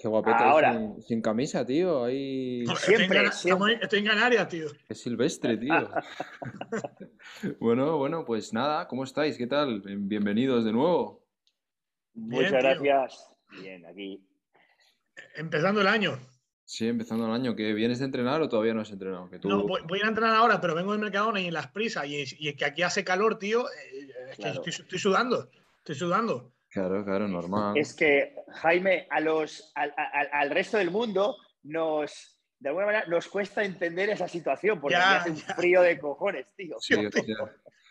Qué guapete. Ahora. Sin, sin camisa, tío. Ahí. Siempre, estoy, en, siempre. en- Canarias, tío. Es silvestre, tío. bueno, bueno, pues nada, ¿cómo estáis? ¿Qué tal? Bienvenidos de nuevo. Muchas tío. gracias. Bien, aquí. Empezando el año. Sí, empezando el año. ¿Que vienes de entrenar o todavía no has entrenado? Que tú... No, voy, voy a entrenar ahora, pero vengo del Mercadona y en las prisas. Y, y es que aquí hace calor, tío. eh, es que Claro. estoy, estoy sudando. Estoy sudando. Claro, claro, normal. Es que, Jaime, a los, al, al- al resto del mundo nos, de alguna manera, nos cuesta entender esa situación, porque Ya, aquí hace un ya. frío de cojones, tío. Sí.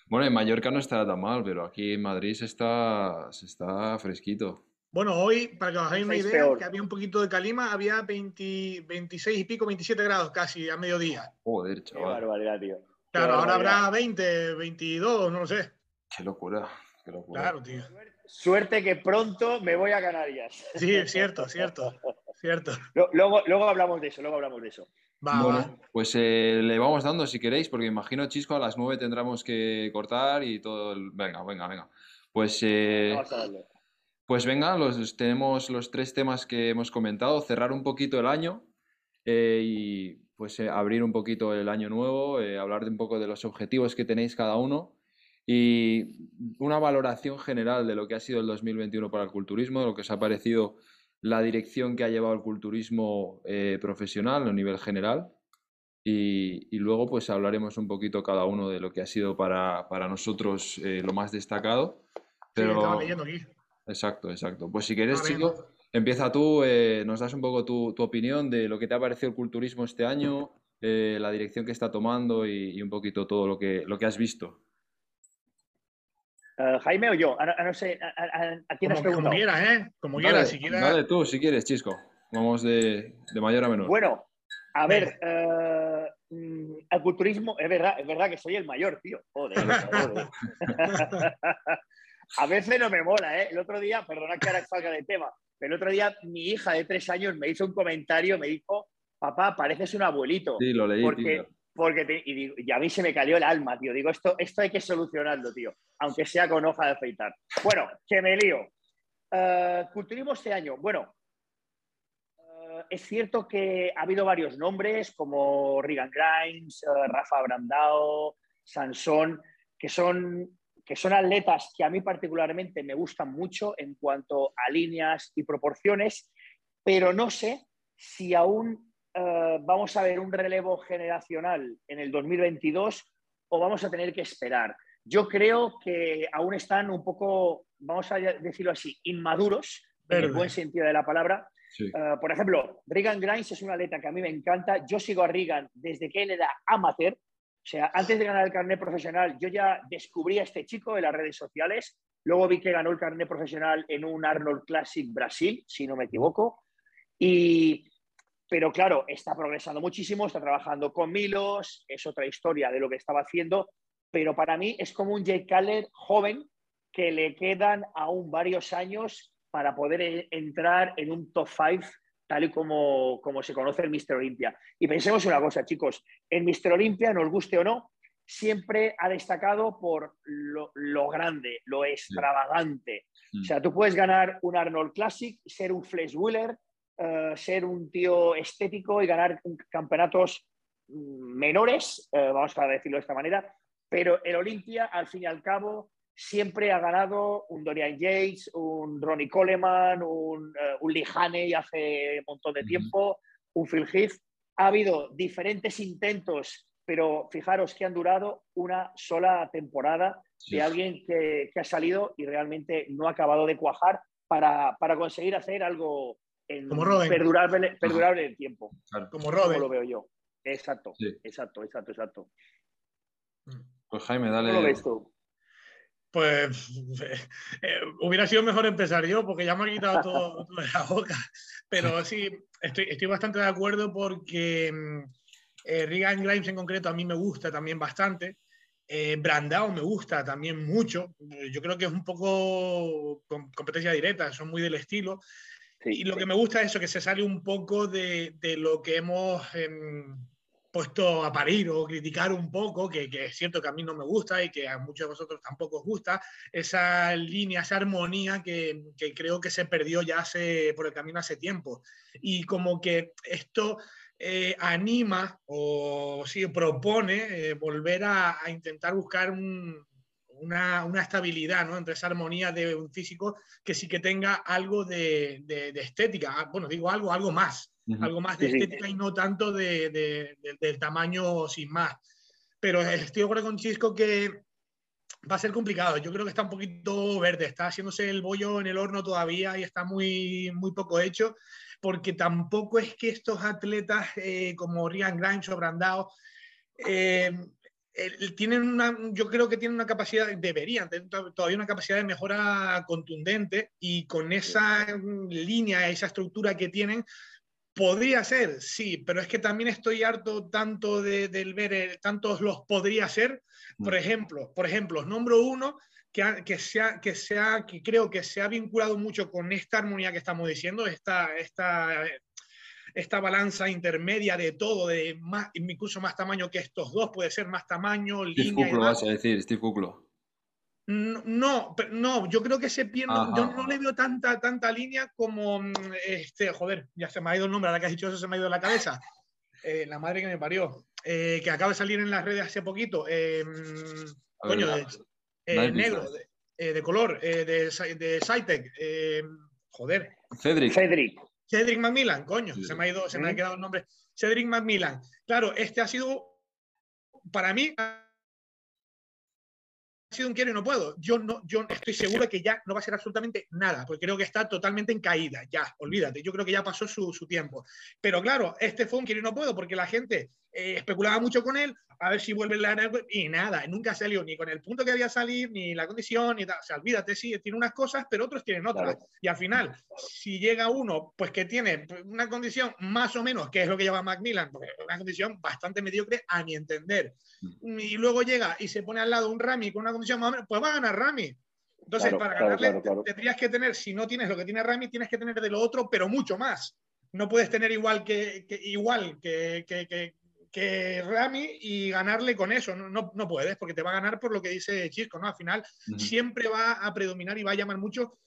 Bueno, en Mallorca no estará tan mal, pero aquí en Madrid se está, se está fresquito. Bueno, hoy, para que os hagáis una idea, peor. que había un poquito de calima, había 20 26 y pico, 27 grados casi a mediodía. Joder, Qué chaval. barbaridad, tío. Qué Claro, ahora habrá 20, 22, no lo sé. Qué locura. Qué locura. Claro, tío. Suerte que pronto me voy a Canarias. Sí, es cierto, cierto. Cierto. Luego, luego hablamos de eso, luego hablamos de eso. Va, Bueno, va. pues eh, le vamos dando si queréis, porque imagino, Chisco, a las 9 tendremos que cortar y todo. el- Venga, venga, venga. Pues, eh, Vamos a darle. pues venga, los, tenemos los tres temas que hemos comentado, cerrar un poquito el año eh, y pues eh, abrir un poquito el año nuevo, eh, hablar de un poco de los objetivos que tenéis cada uno y una valoración general de lo que ha sido el 2021 para el culturismo, de lo que os ha parecido la dirección que ha llevado el culturismo eh, profesional a nivel general. Y, y luego pues hablaremos un poquito cada uno de lo que ha sido para, para nosotros eh, lo más destacado. Sí, Pero... estaba leyendo aquí. Exacto, exacto. Pues si quieres, chico, empieza tú, eh, nos das un poco tu, tu opinión de lo que te ha parecido el culturismo este año, la dirección que está tomando y, y un poquito todo lo que, lo que has visto. Eh, Jaime o yo, a, no- a no sé, a, a- a quién has Como, quieras, ¿eh? Como Dale, quieras, si quieres. dale tú, si quieres, Chisco. Vamos de, de mayor a menor. Bueno, a ver, eh, mm, al culturismo, es verdad, es verdad que soy el mayor, tío. Joder, joder. a veces no me mola, ¿eh? El otro día, perdona que ahora salga de tema, pero el otro día mi hija de tres años me hizo un comentario, me dijo, papá, pareces un abuelito. Sí, lo leí, porque, tío. Porque y, digo- a mí se me cayó el alma, tío. Digo, esto, esto hay que solucionarlo, tío, aunque sea con hoja de afeitar. Bueno, que me lío. Eh, culturismo este año. Bueno, eh, es cierto que ha habido varios nombres como Regan Grimes, eh, Rafa Brandao, Sansón, que son, que son atletas que a mí particularmente me gustan mucho en cuanto a líneas y proporciones, pero no sé si aún eh, vamos a ver un relevo generacional en el 2022 o vamos a tener que esperar. Yo creo que aún están un poco, vamos a decirlo así, inmaduros, en el buen sentido de la palabra, Sí. Uh, por ejemplo, Regan Grimes es un atleta que a mí me encanta. Yo sigo a Regan desde que él era amateur. O sea, antes de ganar el carnet profesional, yo ya descubrí a este chico en las redes sociales. Luego vi que ganó el carnet profesional en un Arnold Classic Brasil, si no me equivoco. Y, pero claro, está progresando muchísimo, está trabajando con Milos, es otra historia de lo que estaba haciendo. Pero para mí es como un Jake Caller joven que le quedan aún varios años para poder e- entrar en un top 5 tal y como, como se conoce el Mr. Olympia. Y pensemos una cosa, chicos, el Mr. Olympia, nos guste o no, siempre ha destacado por lo, lo grande, lo extravagante. Mm. O sea, tú puedes ganar un Arnold Classic, ser un Flesh Wheeler, eh, ser un tío estético y ganar campeonatos mm, menores, eh, vamos a decirlo de esta manera, pero el Olympia, al fin y al cabo, siempre ha ganado un Dorian Yates, un Ronnie Coleman, un, eh, un Lee Haney hace un montón de tiempo, un Phil Heath. Ha habido diferentes intentos, pero fijaros que han durado una sola temporada Sí. de alguien que, que ha salido y realmente no ha acabado de cuajar para, para conseguir hacer algo en- Como Roden. perdurable, perdurable en el tiempo, Claro. Como como Robert. lo veo yo. Exacto, Sí. exacto, exacto, exacto. Pues Jaime, ¿Cómo lo dale. ves tú? Pues eh, hubiera sido mejor empezar yo, porque ya me ha quitado todo, todo de la boca. Pero sí, estoy, estoy bastante de acuerdo porque mm, eh, Regan Grimes en concreto a mí me gusta también bastante. Eh, Brandao me gusta también mucho. Yo creo que es un poco com- competencia directa, son muy del estilo. Sí, Y lo sí. que me gusta es eso, que se sale un poco de, de lo que hemos em, puesto a parir o criticar un poco, que, que, es cierto que a mí no me gusta y que a muchos de vosotros tampoco os gusta, esa línea, esa armonía que, que creo que se perdió ya hace, por el camino hace tiempo. Y como que esto eh, anima o sí, propone eh, volver a, a, intentar buscar un, una, una, estabilidad ¿no? entre esa armonía de un físico que sí que tenga algo de, de, de estética. Ah, bueno, digo algo, algo más, uh -huh. algo más de estética y no tanto de, del tamaño sin más. Pero estoy de acuerdo con Chisco que va a ser complicado. Yo creo que está un poquito verde, está haciéndose el bollo en el horno todavía y está muy, muy poco hecho, porque tampoco es que estos atletas eh, como Ryan Grimes o Brandao eh, tienen una, yo creo que tienen una capacidad, deberían tener todavía una capacidad de mejora contundente y con esa línea, esa estructura que tienen, podría ser, sí, pero es que también estoy harto tanto de, del ver eh, tantos los podría ser. Por ejemplo, por ejemplo, nombro uno que, que, sea, que, sea, que creo que se ha vinculado mucho con esta armonía que estamos diciendo, esta, esta esta balanza intermedia de todo, de más, incluso más tamaño que estos dos, puede ser más tamaño, Steve línea. Kuklo, vas a decir, Steve Kuklo. No, no, yo creo que se pierde, Ajá. yo no le veo tanta, tanta línea como, este, joder, ya se me ha ido el nombre, ahora que has dicho eso se me ha ido de la cabeza. Eh, la madre que me parió, eh, que acaba de salir en las redes hace poquito, eh, coño, de, eh, negro, de, de, color, de, de joder. Cedric. Cedric. Cedric Macmillan, coño, sí. se me ha ido, se me ha quedado el nombre. Cedric Macmillan. Claro, este ha sido, para mí, ha sido un quiero y no puedo. Yo no, yo estoy seguro de que ya no va a ser absolutamente nada, porque creo que está totalmente en caída, ya, olvídate. Yo creo que ya pasó su, su tiempo. Pero claro, este fue un quiero y no puedo, porque la gente eh, especulaba mucho con él, a ver si vuelve a ganar, y nada, nunca salió ni con el punto que había salir, ni la condición, ni tal. O sea, olvídate, sí, tiene unas cosas, pero otros tienen otras. Claro. Y al final, si llega uno, pues que tiene una condición más o menos, que es lo que lleva Macmillan, pues una condición bastante mediocre a mi entender, y luego llega y se pone al lado un Rami con una condición más o menos, pues va a ganar Rami. Entonces, claro, para ganarle, claro, tendrías que tener, si no tienes lo que tiene Rami, tienes que tener de lo otro, pero mucho más. No puedes tener igual que, que igual que, que, que Rami y ganarle con eso. No, no, no, puedes, porque te va a ganar por lo que dice Chisco, ¿no? Al final uh -huh. siempre va a predominar y va a llamar mucho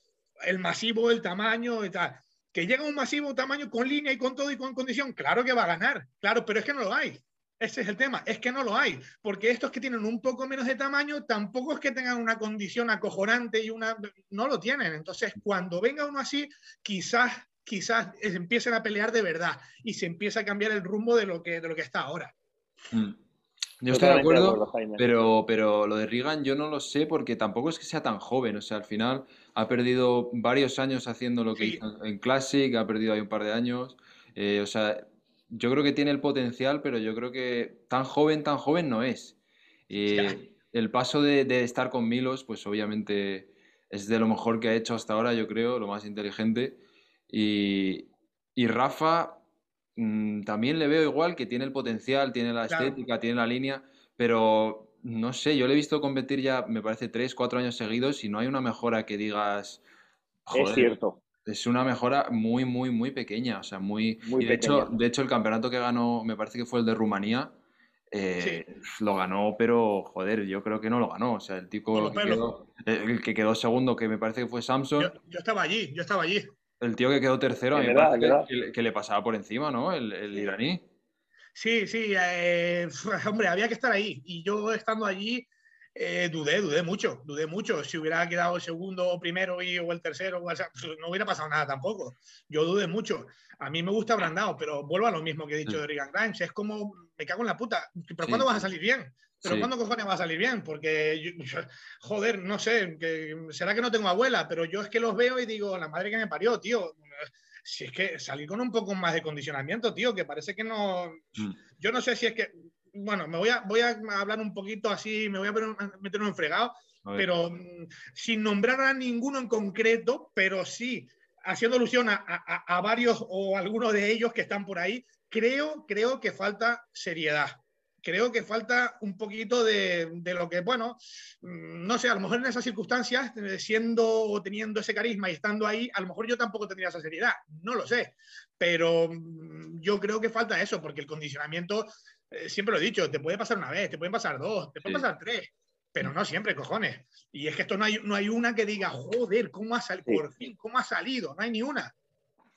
el masivo, el tamaño y tal. Que llega un masivo tamaño con línea y con todo y con condición, claro que va a ganar, claro, pero es que no lo hay. Ese es el tema, es que no lo hay, porque estos que tienen un poco menos de tamaño tampoco es que tengan una condición acojonante y una... no lo tienen. Entonces, cuando venga uno así, quizás quizás empiecen a pelear de verdad y se empieza a cambiar el rumbo de lo que, de lo que está ahora. Mm. Yo estoy de acuerdo, de acuerdo pero, pero lo de Reagan yo no lo sé porque tampoco es que sea tan joven. O sea, al final ha perdido varios años haciendo lo que sí. hizo en Classic, ha perdido ahí un par de años. Eh, o sea, yo creo que tiene el potencial, pero yo creo que tan joven, tan joven no es. Eh, el paso de, de, estar con Milos, pues obviamente es de lo mejor que ha hecho hasta ahora, yo creo, lo más inteligente. Y, y Rafa mmm, también le veo igual, que tiene el potencial, tiene la claro. estética, tiene la línea, pero no sé, yo le he visto competir ya, me parece, tres, cuatro años seguidos y no hay una mejora que digas... Joder, es cierto. Es una mejora muy, muy, muy pequeña. O sea, muy. muy de, hecho, de hecho, el campeonato que ganó, me parece que fue el de Rumanía. Eh, sí. Lo ganó, pero joder, yo creo que no lo ganó. O sea, el tipo que quedó, el que quedó segundo, que me parece que fue Samson. Yo, yo, estaba allí, yo estaba allí. El tío que quedó tercero, a mí que, que, le pasaba por encima, ¿no? El, el iraní. Sí, sí, eh, hombre, había que estar ahí. Y yo estando allí, eh, dudé, dudé mucho, dudé mucho. Si hubiera quedado el segundo o primero y, o el tercero, o sea, no hubiera pasado nada tampoco. Yo dudé mucho. A mí me gusta Brandao, pero vuelvo a lo mismo que he dicho de Regan Grimes. Es como, me cago en la puta. ¿Pero sí. cuándo vas a salir bien? ¿Pero sí. cuándo cojones vas a salir bien? Porque, yo, joder, no sé, que, será que no tengo abuela, pero yo es que los veo y digo, la madre que me parió, tío. Si es que salir con un poco más de condicionamiento, tío, que parece que no. Mm. Yo no sé si es que bueno, me voy a, voy a hablar un poquito así, me voy a meter un fregado, pero mm, sin nombrar a ninguno en concreto, pero sí haciendo alusión a, a, a, varios o algunos de ellos que están por ahí, creo, creo que falta seriedad. Creo que falta un poquito de, de, lo que, bueno, mm, no sé, a lo mejor en esas circunstancias, eh, siendo o teniendo ese carisma y estando ahí, a lo mejor yo tampoco tendría esa seriedad, no lo sé, pero mm, yo creo que falta eso, porque el condicionamiento eh, siempre lo he dicho, te puede pasar una vez, te pueden pasar dos, te pueden pasar tres, pero no siempre, cojones. Y es que esto no hay, no hay una que diga, joder, ¿cómo ha salido? Por fin, ¿cómo ha salido? No hay ni una.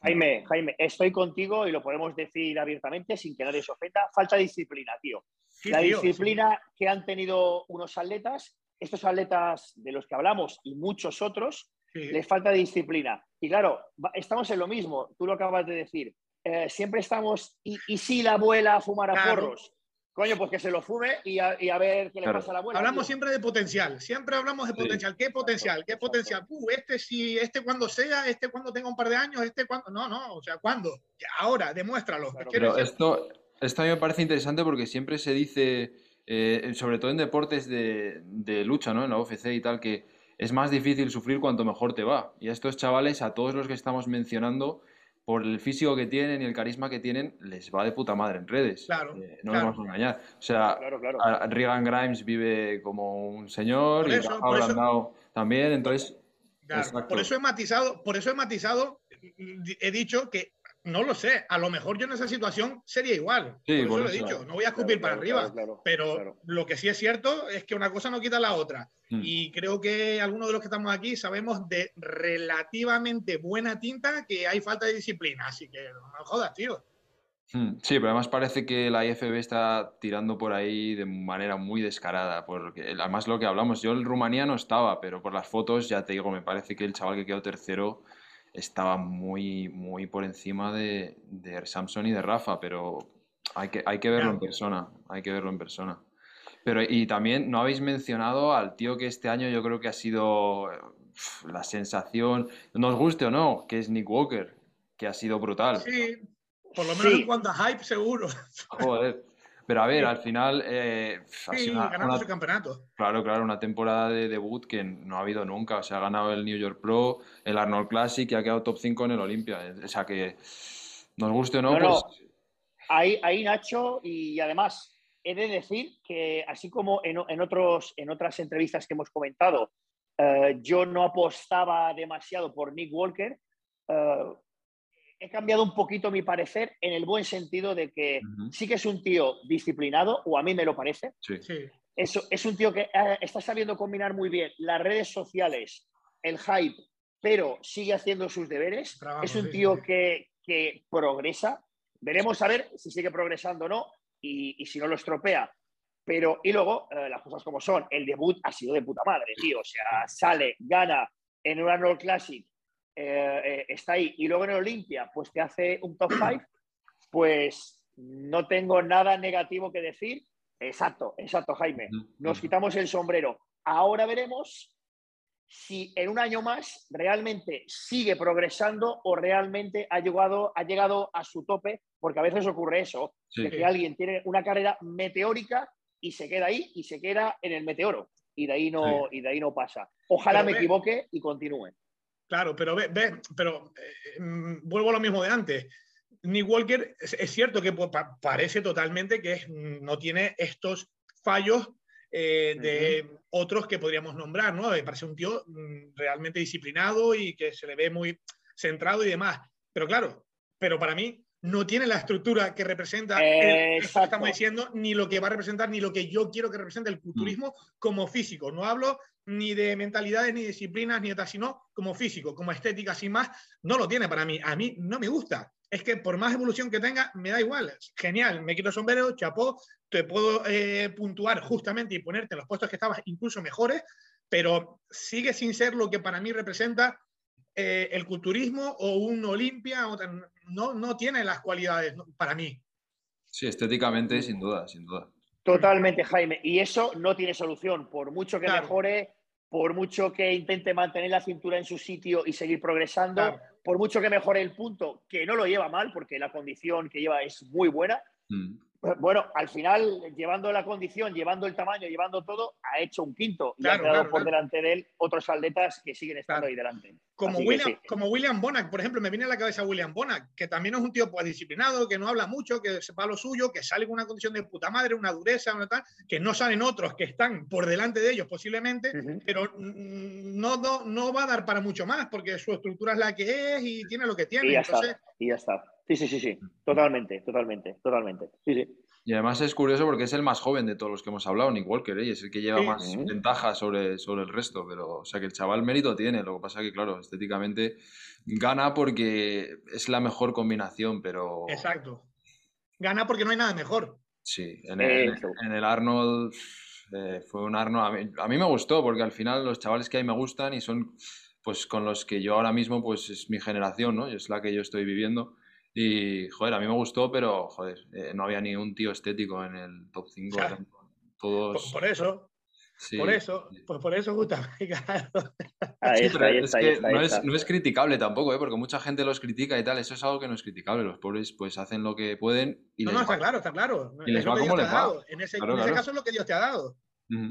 Jaime, Jaime, estoy contigo y lo podemos decir abiertamente sin que nadie se ofenda. Falta disciplina, tío. la disciplina que han tenido unos atletas, estos atletas de los que hablamos y muchos otros, les falta disciplina. Y claro, estamos en lo mismo, tú lo acabas de decir. Eh, siempre estamos, y, si la abuela fumara porros, Coño, pues que se lo fume y a, ver qué le pasa a la abuela. Hablamos siempre de potencial, siempre hablamos de potencial. ¿Qué potencial? ¿Qué potencial? Uh, este sí, este cuando sea, este cuando tenga un par de años, este cuando. No, no, o sea, ¿cuándo? Ahora, demuéstralo. pero esto, esto a mí me parece interesante porque siempre se dice, eh, sobre todo en deportes de, de lucha, ¿no? En la UFC y tal, que es más difícil sufrir cuanto mejor te va. Y a estos chavales, a todos los que estamos mencionando, por el físico que tienen y el carisma que tienen, les va de puta madre en redes. Claro. Eh, no nos vamos a engañar. O sea, Regan Grimes vive como un señor y eso, también, entonces. por eso he matizado, por eso he matizado, he dicho que no lo sé, a lo mejor yo en esa situación sería igual. por eso lo he dicho, no voy a escupir para arriba, pero lo que sí es cierto es que una cosa no quita la otra. Mm. Y creo que algunos de los que estamos aquí sabemos de relativamente buena tinta que hay falta de disciplina, así que no me jodas, tío. Mm, sí, pero además parece que la IFB está tirando por ahí de manera muy descarada, porque además lo que hablamos, yo el Rumanía no estaba, pero por las fotos ya te digo, me parece que el chaval que quedó tercero estaba muy, muy por encima de, de Samson y de Rafa, pero hay que, hay que verlo en persona, hay que verlo en persona. Pero y también no habéis mencionado al tío que este año yo creo que ha sido la sensación, nos guste o no, que es Nick Walker, que ha sido brutal. Sí, por lo menos en cuanto a hype seguro. Joder. Pero a ver, al final. Eh, sí, ganando ese campeonato. Claro, claro, una temporada de debut que no ha habido nunca. O sea, ha ganado el New York Pro, el Arnold Classic y ha quedado top 5 en el Olympia. O sea que, nos guste o no, pues. Ahí, ahí, Nacho, y además he de decir que, así como en, en otros, en otras entrevistas que hemos comentado, eh, yo no apostaba demasiado por Nick Walker. Eh, he cambiado un poquito mi parecer en el buen sentido de que sí que es un tío disciplinado, o a mí me lo parece. Sí. Eso, es un tío que eh, está sabiendo combinar muy bien las redes sociales, el hype, pero sigue haciendo sus deberes. es un tío que, progresa. Veremos a ver si sigue progresando o no y, si no lo estropea. Pero, y luego, eh, las cosas como son, el debut ha sido de puta madre, tío. O sea, sale, gana en un Arnold Classic eh, eh, está ahí y luego en el Olimpia pues te hace un top 5, pues no tengo nada negativo que decir. Exacto, exacto, Jaime. Nos quitamos el sombrero. Ahora veremos si en un año más realmente sigue progresando o realmente ha llegado, ha llegado a su tope, porque a veces ocurre eso, que alguien tiene una carrera meteórica y se queda ahí y se queda en el meteoro y de ahí no, y de ahí no pasa. Ojalá me equivoque y continúe. Claro, pero ve, ve pero eh, mm, vuelvo a lo mismo de antes. Nick Walker es, cierto que parece totalmente que no tiene estos fallos eh, de otros que podríamos nombrar, ¿no? Parece un tío mm, realmente disciplinado y que se le ve muy centrado y demás. Pero claro, pero para mí no tiene la estructura que representa que estamos diciendo, ni lo que va a representar, ni lo que yo quiero que represente el culturismo como físico. No hablo ni de mentalidades, ni disciplinas, ni de tal, sino como físico, como estética, sin más, no lo tiene para mí. A mí no me gusta. Es que por más evolución que tenga, me da igual. Genial, me quito el sombrero, chapó, te puedo eh, puntuar justamente y ponerte en los puestos que estabas incluso mejores, pero sigue sin ser lo que para mí representa eh, el culturismo o un Olimpia. No, no tiene las cualidades para mí. Sí, estéticamente, sin duda, sin duda. Totalmente, Jaime. Y eso no tiene solución. Por mucho que mejore, por mucho que intente mantener la cintura en su sitio y seguir progresando, por mucho que mejore el punto, que no lo lleva mal, porque la condición que lleva es muy buena, mm. Bueno, al final, llevando la condición, llevando el tamaño, llevando todo, ha hecho un quinto y ha quedado por delante de él otros atletas que siguen estando ahí delante. Como William, como William Bonac, por ejemplo, me viene a la cabeza William Bonac, que también es un tío pues, disciplinado, que no habla mucho, que sepa lo suyo, que sale con una condición de puta madre, una dureza, una tal, que no salen otros que están por delante de ellos posiblemente, pero no, no, no, va a dar para mucho más porque su estructura es la que es y tiene lo que tiene. Y ya Entonces, está. Y ya está Sí, sí, sí, sí. Totalmente, totalmente, totalmente. Sí, sí. Y además es curioso porque es el más joven de todos los que hemos hablado, Nick Walker, ¿eh? y es el que lleva Sí. más ventaja sobre, sobre el resto. Pero, o sea, que el chaval mérito tiene. Lo que pasa que, claro, estéticamente gana porque es la mejor combinación, pero Exacto. Gana porque no hay nada mejor. sí, en el, en el Arnold eh, fue un Arnold. A mí, a mí me gustó porque al final los chavales que ahí me gustan y son pues con los que yo ahora mismo pues es mi generación, ¿no? Y es la que yo estoy viviendo. Y, joder, a mí me gustó, pero, joder, eh, no había ni un tío estético en el top 5. Claro. eran Por, todos... por eso, sí, por eso, pues por eso justamente. no es, está. no es criticable tampoco, ¿eh? Porque mucha gente los critica y tal. Eso es algo que no es criticable. Los pobres pues hacen lo que pueden y No, les no, está claro, está claro. Y les Es lo va que como Dios les te ha va. dado. En ese, Claro, en ese claro. caso es lo que Dios te ha dado.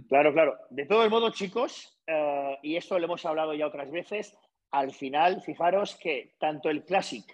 Claro, claro. De todos modos, chicos, eh, y esto lo hemos hablado ya otras veces, al final, fijaros que tanto el Classic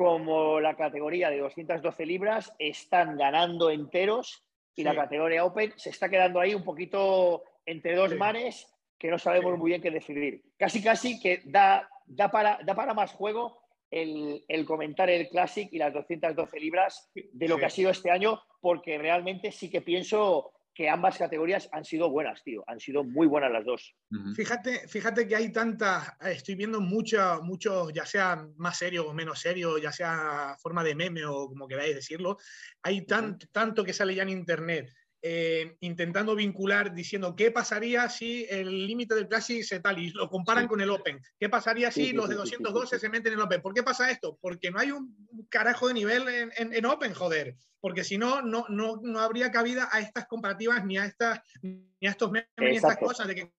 como la categoría de 212 libras están ganando enteros y la categoría Open se está quedando ahí un poquito entre dos Sí. mares que no sabemos Sí. muy bien qué decidir. Casi, casi que da, da, para, da para más juego el, el comentar el Classic y las 212 libras de lo que ha sido este año, porque realmente sí que pienso que ambas categorías han sido buenas, tío. Han sido muy buenas las dos. Ujú. Fíjate, fíjate que hay tantas, estoy viendo muchos, muchos, ya sea más serio o menos serio, ya sea forma de meme o como queráis decirlo, hay tan- tanto que sale ya en internet eh, intentando vincular, diciendo qué pasaría si el límite del Classic se tal y lo comparan Sí. con el Open. ¿Qué pasaría si Sí, los de sí, sí, sí, 212 sí. se meten en el Open? ¿Por qué pasa esto? Porque no hay un carajo de nivel en, en- en Open, joder. Porque si no, no, no, no habría cabida a estas comparativas ni a, estas, ni a estos memes ni a estas cosas de que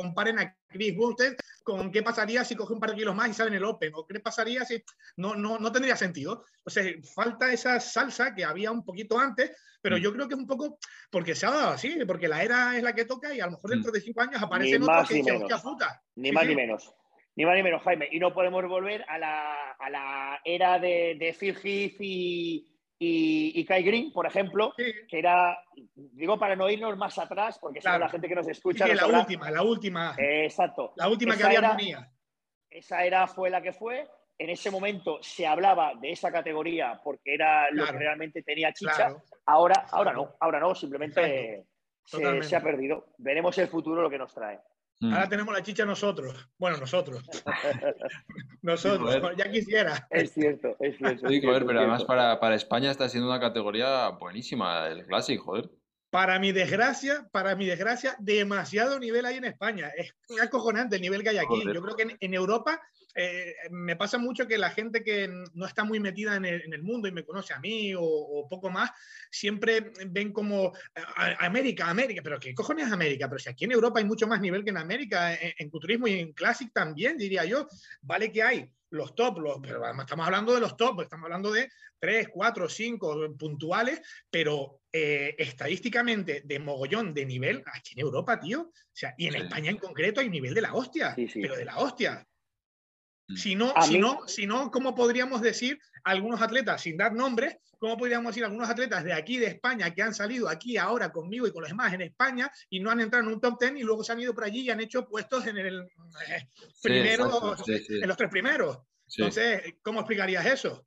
comparen a Chris Bumstead con qué pasaría si coge un par de kilos más y sale en el Open, o qué pasaría si... No, no, no tendría sentido. O sea, falta esa salsa que había un poquito antes, pero Mm. yo creo que es un poco porque se ha dado así, porque la era es la que toca y a lo mejor Mm. dentro de cinco años aparecen otros que dicen, hostia puta. Ni más ni menos. Ni más ni menos, Jaime. Y no podemos volver a la, a la era de, de Phil Heath y, y, y Kai Green, por ejemplo, Sí, que era, digo para no irnos más atrás, porque si no Claro. la gente que nos sí, escucha... nos la última, la última, Eh, exacto. la última que había era-. Esa era fue la que fue. En ese momento se hablaba de esa categoría porque era lo que realmente tenía chicha. Claro. Ahora, ahora no, ahora no, simplemente se ha perdido. Veremos el futuro lo que nos trae. Mm. Ahora tenemos la chicha nosotros. Bueno, nosotros. nosotros, ya quisiera. Es cierto, es cierto. Sí, es joder, cierto, pero además para, para España está siendo una categoría buenísima, el Classic, joder. Para mi desgracia, para mi desgracia, demasiado nivel hay en España. Es acojonante el nivel que hay aquí. Yo creo que en, en Europa eh, me pasa mucho que la gente que no está muy metida en el, en el mundo y me conoce a mí o, o poco más, siempre ven como a- a- América, América, pero ¿qué cojones es América? Pero si aquí en Europa hay mucho más nivel que en América, en, en culturismo y en Classic también, diría yo. Vale que hay los top, los, pero además estamos hablando de los top, estamos hablando de 3, 4, 5 puntuales, pero eh, estadísticamente de mogollón de nivel aquí en Europa, tío. O sea, y en Sí. España en concreto hay nivel de la hostia, Sí, sí. pero de la hostia. Mm. Si no, si, mí- no, si no, ¿cómo podríamos decir algunos atletas, sin dar nombres, cómo podríamos decir algunos atletas de aquí, de España, que han salido aquí ahora conmigo y con los demás en España y no han entrado en un top 10 y luego se han ido por allí y han hecho puestos en el eh, primero, exacto, sí, sí, en los tres primeros? sí. Entonces, ¿cómo explicarías eso?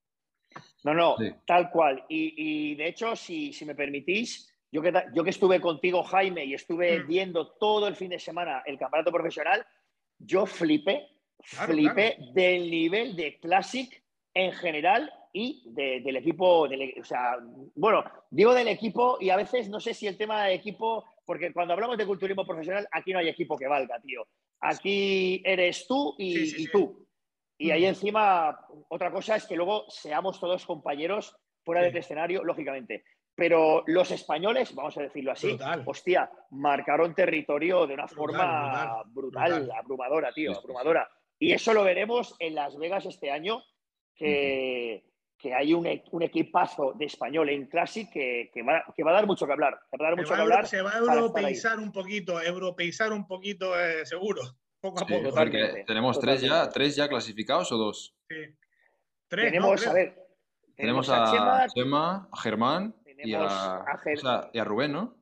No, no, Sí. tal cual. Y, y, de hecho, si, si me permitís, yo que, yo que estuve contigo, Jaime, y estuve Mm. viendo todo el fin de semana el campeonato profesional, yo flipé, Claro, flipé del nivel de Classic en general y de- del equipo, del e- o sea, bueno, digo del equipo y a veces no sé si el tema de equipo, porque cuando hablamos de culturismo profesional, aquí no hay equipo que valga, tío. Aquí eres tú y, Sí, sí, y tú. Y ahí encima, otra cosa es que luego seamos todos compañeros fuera del escenario, lógicamente. Pero los españoles, vamos a decirlo así, Brutal. hostia, marcaron territorio de una Brutal, forma brutal, brutal. abrumadora, tío, abrumadora. Y eso lo veremos en Las Vegas este año, que, que hay un, e- un equipazo de español en Classic que, que va, que va a dar mucho que hablar. Que va a dar Se mucho va, que a hablar. se va a europeizar un poquito, europeizar un poquito, eh, seguro, poco a Sí, poco. totalmente, tenemos tres ya, tres ya clasificados o dos. Sí. Tres, ¿no? Tenemos, a ver, Tenemos a a Chema Chema, a Germán y tenemos a, a Ger- o sea, y a Rubén, ¿no?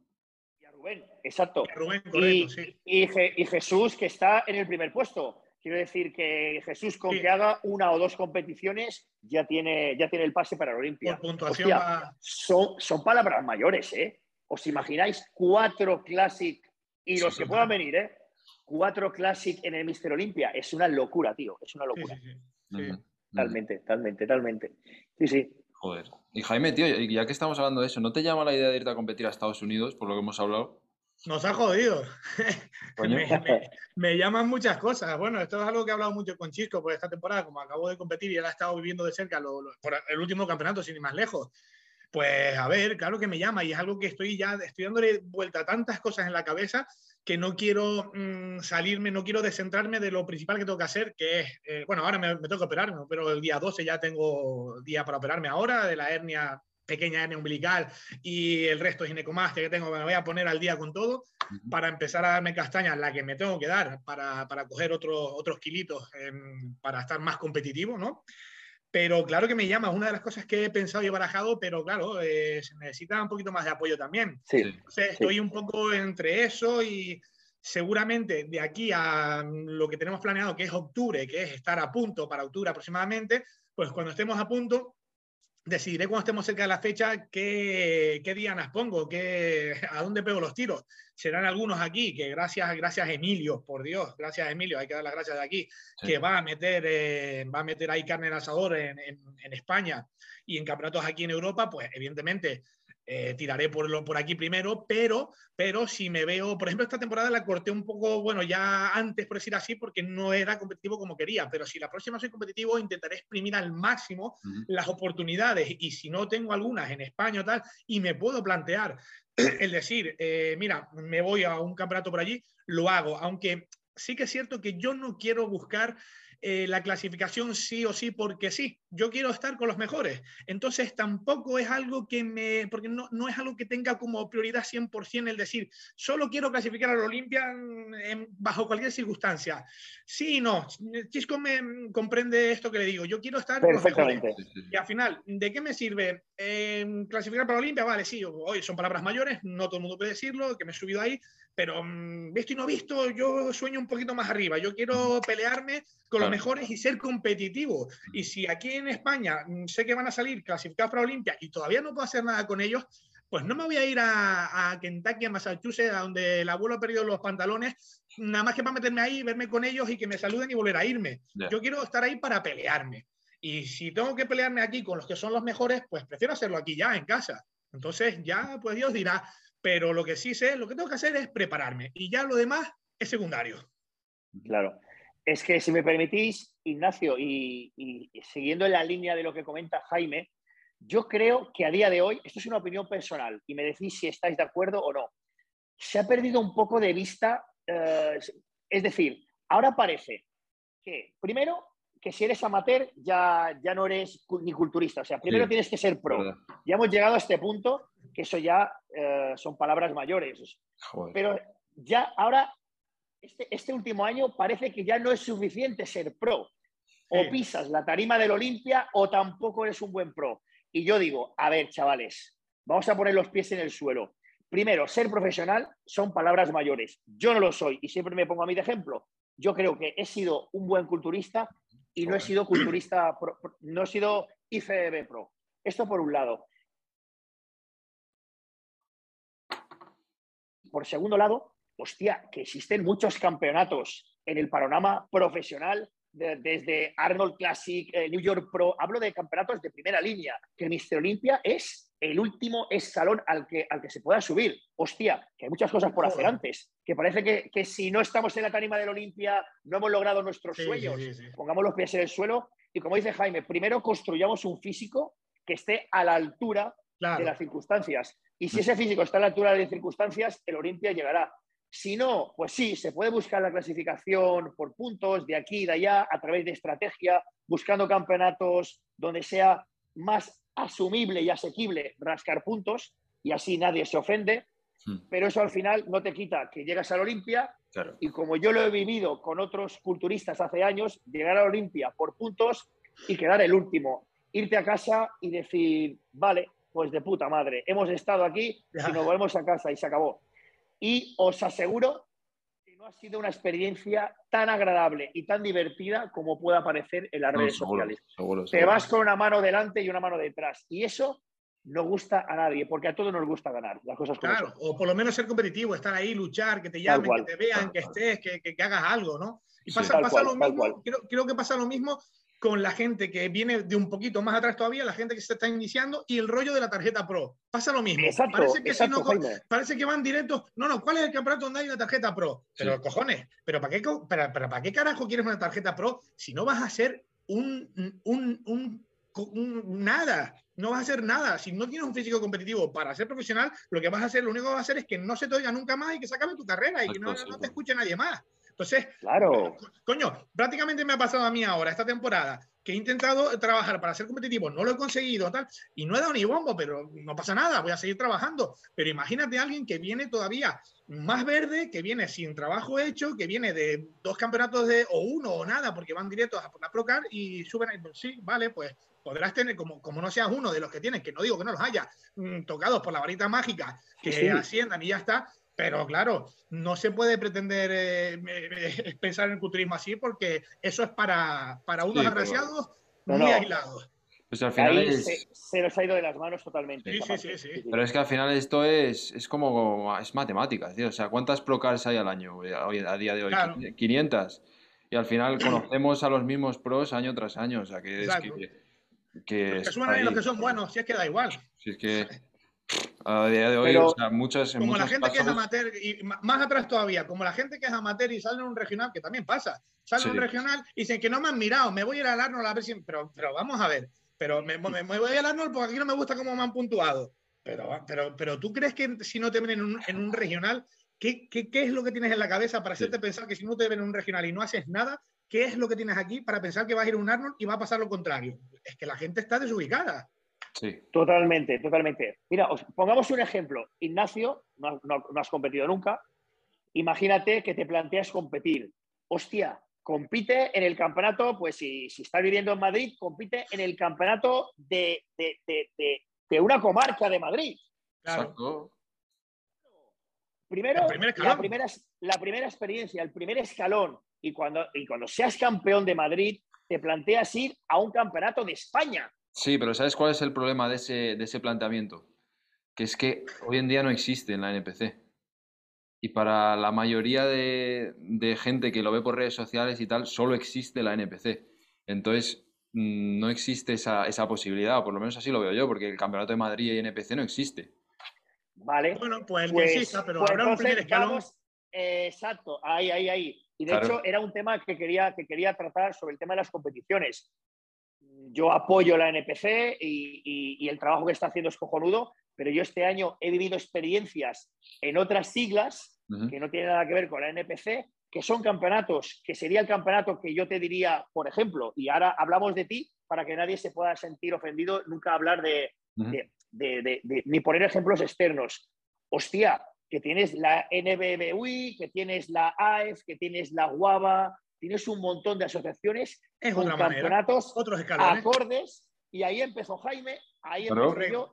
y a Rubén, exacto. Rubén, Y, correcto, sí. y Je- y Jesús, que está en el primer puesto. Quiero decir que Jesús, con que haga una o dos competiciones, ya tiene, ya tiene el pase para la Olimpia. Por puntuación son, son palabras mayores, ¿eh? ¿Os imagináis cuatro Classic y los que puedan venir, ¿eh? Cuatro Classic en el Mister Olimpia. Es una locura, tío. Es una locura. Sí, Totalmente, totalmente, totalmente. Sí, sí. Joder. Y Jaime, tío, ya que estamos hablando de eso, ¿no te llama la idea de irte a competir a Estados Unidos, por lo que hemos hablado? Nos ha jodido. me, llaman muchas cosas. Bueno, esto es algo que he hablado mucho con Chisco por esta temporada, como acabo de competir y él ha estado viviendo de cerca por el último campeonato, sin ir más lejos. Pues a ver, claro que me llama y es algo que estoy ya, estoy dándole vuelta a tantas cosas en la cabeza que no quiero mm, salirme, no quiero descentrarme de lo principal que tengo que hacer, que es, eh, bueno, ahora me, me tengo que operarme, pero el día 12 ya tengo día para operarme ahora de la hernia pequeña hernia umbilical y el resto de ginecomastia que tengo, me voy a poner al día con todo para empezar a darme castaña, la que me tengo que dar para, para coger otros otros kilitos para estar más competitivo, ¿no? Pero claro que me llama, es una de las cosas que he pensado y barajado, pero claro, eh, se necesita un poquito más de apoyo también. Sí, Entonces, estoy un poco entre eso y seguramente de aquí a lo que tenemos planeado, que es octubre, que es estar a punto para octubre aproximadamente, pues cuando estemos a punto, decidiré cuando estemos cerca de la fecha qué, qué dianas pongo, qué, a dónde pego los tiros. Serán algunos aquí, que gracias, gracias Emilio, por Dios, gracias Emilio, hay que dar las gracias de aquí, que va a, meter, eh, va a meter ahí carne en asador en, en, España y en campeonatos aquí en Europa, pues evidentemente eh, tiraré por, lo, por aquí primero, pero, pero si me veo, por ejemplo, esta temporada la corté un poco, bueno, ya antes, por decir así, porque no era competitivo como quería, pero si la próxima soy competitivo, intentaré exprimir al máximo las oportunidades. Y si no tengo algunas en España o tal, y me puedo plantear el decir, eh, mira, me voy a un campeonato por allí, lo hago, aunque sí que es cierto que yo no quiero buscar eh, la clasificación sí o sí porque sí. Yo quiero estar con los mejores. Entonces tampoco es algo que me, porque no, no es algo que tenga como prioridad 100% el decir, solo quiero clasificar a la Olimpia bajo cualquier circunstancia. Sí y no. Chisco me comprende esto que le digo. Yo quiero estar con los mejores. Y al final, ¿de qué me sirve eh, clasificar para la Olimpia? Vale, sí, hoy son palabras mayores, no todo el mundo puede decirlo, que me he subido ahí, pero mm, visto y no visto, yo sueño un poquito más arriba. Yo quiero pelearme con los mejores y ser competitivo. Y si aquí en España mm, sé que van a salir clasificados para Olimpia y todavía no puedo hacer nada con ellos, pues no me voy a ir a, Kentucky, a Massachusetts, a donde el abuelo ha perdido los pantalones, nada más que para meterme ahí, verme con ellos y que me saluden y volver a irme. Yo quiero estar ahí para pelearme. Y si tengo que pelearme aquí con los que son los mejores, pues prefiero hacerlo aquí ya, en casa. Entonces ya, pues Dios dirá, pero lo que sí sé, lo que tengo que hacer es prepararme y ya lo demás es secundario. Claro. Es que si me permitís, Ignacio, y, siguiendo en la línea de lo que comenta Jaime, yo creo que a día de hoy, esto es una opinión personal, y me decís si estáis de acuerdo o no, se ha perdido un poco de vista, eh, es decir, ahora parece que, primero, que si eres amateur ya, ya no eres ni culturista, o sea, primero tienes que ser pro. Ya hemos llegado a este punto que eso ya eh, son palabras mayores. Pero ya ahora, este, este, último año parece que ya no es suficiente ser pro. O pisas la tarima del Olimpia o tampoco eres un buen pro. Y yo digo, a ver, chavales, vamos a poner los pies en el suelo. Primero, ser profesional son palabras mayores. Yo no lo soy y siempre me pongo a mí de ejemplo. Yo creo que he sido un buen culturista y no he sido culturista, no he sido IFB Pro. Esto por un lado. Por segundo lado, hostia, que existen muchos campeonatos en el panorama profesional, desde Arnold Classic, eh, New York Pro, hablo de campeonatos de primera línea, que Mister Olympia es el último escalón al que, al que se pueda subir. Hostia, que hay muchas cosas por hacer antes, que parece que, si no estamos en la tarima del Olimpia no hemos logrado nuestros sueños. Pongamos los pies en el suelo y como dice Jaime, primero construyamos un físico que esté a la altura de las circunstancias. Y si ese físico está a la altura de circunstancias, el Olimpia llegará. Si no, pues sí, se puede buscar la clasificación por puntos de aquí y de allá a través de estrategia, buscando campeonatos donde sea más asumible y asequible rascar puntos y así nadie se ofende. Hmm. Pero eso al final no te quita que llegas al Olimpia y como yo lo he vivido con otros culturistas hace años, llegar a Olimpia por puntos y quedar el último. Irte a casa y decir, vale, pues de puta madre. Hemos estado aquí y nos volvemos a casa y se acabó. Y os aseguro que no ha sido una experiencia tan agradable y tan divertida como pueda parecer en las redes sociales. Te vas con una mano delante y una mano detrás. Y eso no gusta a nadie, porque a todos nos gusta ganar las cosas Claro, o por lo menos ser competitivo, estar ahí, luchar, que te llamen, que te vean, que estés, que, que, hagas algo, ¿no? Y pasa, pasa lo mismo, creo, creo, que pasa lo mismo con la gente que viene de un poquito más atrás todavía, la gente que se está iniciando y el rollo de la tarjeta Pro. Pasa lo mismo. parece, que parece que van directos. No, no, ¿cuál es el campeonato donde hay una tarjeta Pro? Pero cojones, ¿pero para qué, para, para, qué carajo quieres una tarjeta Pro si no vas a un, un, un, un, nada? No vas a hacer nada. Si no tienes un físico competitivo para ser profesional, lo que vas a hacer, lo único que vas a hacer es que no se te oiga nunca más y que se acabe tu carrera y que no, no te escuche nadie más. Entonces, claro. coño, prácticamente me ha pasado a mí ahora, esta temporada, que he intentado trabajar para ser competitivo, no lo he conseguido, tal, y no he dado ni bombo, pero no pasa nada, voy a seguir trabajando. Pero imagínate a alguien que viene todavía más verde, que viene sin trabajo hecho, que viene de dos campeonatos de o uno o nada, porque van directos a por la Procar y suben ahí, pues sí, vale, pues podrás tener, como, como no seas uno de los que tienes, que no digo que no los haya, mm, tocados por la varita mágica, que asciendan y ya está, pero claro, no se puede pretender eh, pensar en el culturismo así porque eso es para, para unos agraciados muy aislados. Pues al final se, nos ha ido de las manos totalmente. Sí, sí, sí, Pero es que al final esto es, es como es matemáticas, tío. O sea, ¿cuántas procars hay al año hoy, a día de hoy? 500. Y al final conocemos a los mismos pros año tras año. O sea, que es que, que, los que suenan y los que son buenos, si es que da igual. Si es que a día de hoy, o sea, muchas. Como la gente que es amateur, y más atrás todavía, como la gente que es amateur y sale en un regional, que también pasa, sale en un regional y dicen que no me han mirado, me voy a ir al Arnold a ver si. Pero, pero vamos a ver, pero me, me, voy al Arnold porque aquí no me gusta cómo me han puntuado. Pero, pero, pero tú crees que si no te ven en un, en un regional, ¿qué, ¿qué, qué, es lo que tienes en la cabeza para hacerte pensar que si no te ven en un regional y no haces nada, qué es lo que tienes aquí para pensar que vas a ir a un Arnold y va a pasar lo contrario? Es que la gente está desubicada. Sí. Totalmente, totalmente. Mira, os pongamos un ejemplo. Ignacio, no, has competido nunca. Imagínate que te planteas competir. Hostia, compite en el campeonato, pues si, si estás viviendo en Madrid, compite en el campeonato de, una comarca de Madrid. Exacto. Primero, la primera, la primera experiencia, el primer escalón, y cuando, y cuando seas campeón de Madrid, te planteas ir a un campeonato de España. Sí, pero ¿sabes cuál es el problema de ese, de ese planteamiento? Que es que hoy en día no existe en la NPC. Y para la mayoría de, de gente que lo ve por redes sociales y tal, solo existe la NPC. Entonces, mm, no existe esa, esa posibilidad, o por lo menos así lo veo yo, porque el Campeonato de Madrid y NPC no existe. Vale. Bueno, pues pues, exista, pero pues habrá un primer escalón. exacto, ahí, ahí, ahí. Y de hecho era un tema que quería, que quería tratar sobre el tema de las competiciones yo apoyo la NPC y, el trabajo que está haciendo es cojonudo, pero yo este año he vivido experiencias en otras siglas que no tienen nada que ver con la NPC, que son campeonatos, que sería el campeonato que yo te diría, por ejemplo, y ahora hablamos de ti para que nadie se pueda sentir ofendido, nunca hablar de, ni poner ejemplos externos. Hostia, que tienes la NBBUI, que tienes la AEF, que tienes la Guava, tienes un montón de asociaciones es con campeonatos otros acordes, y ahí empezó Jaime, ahí empezó yo,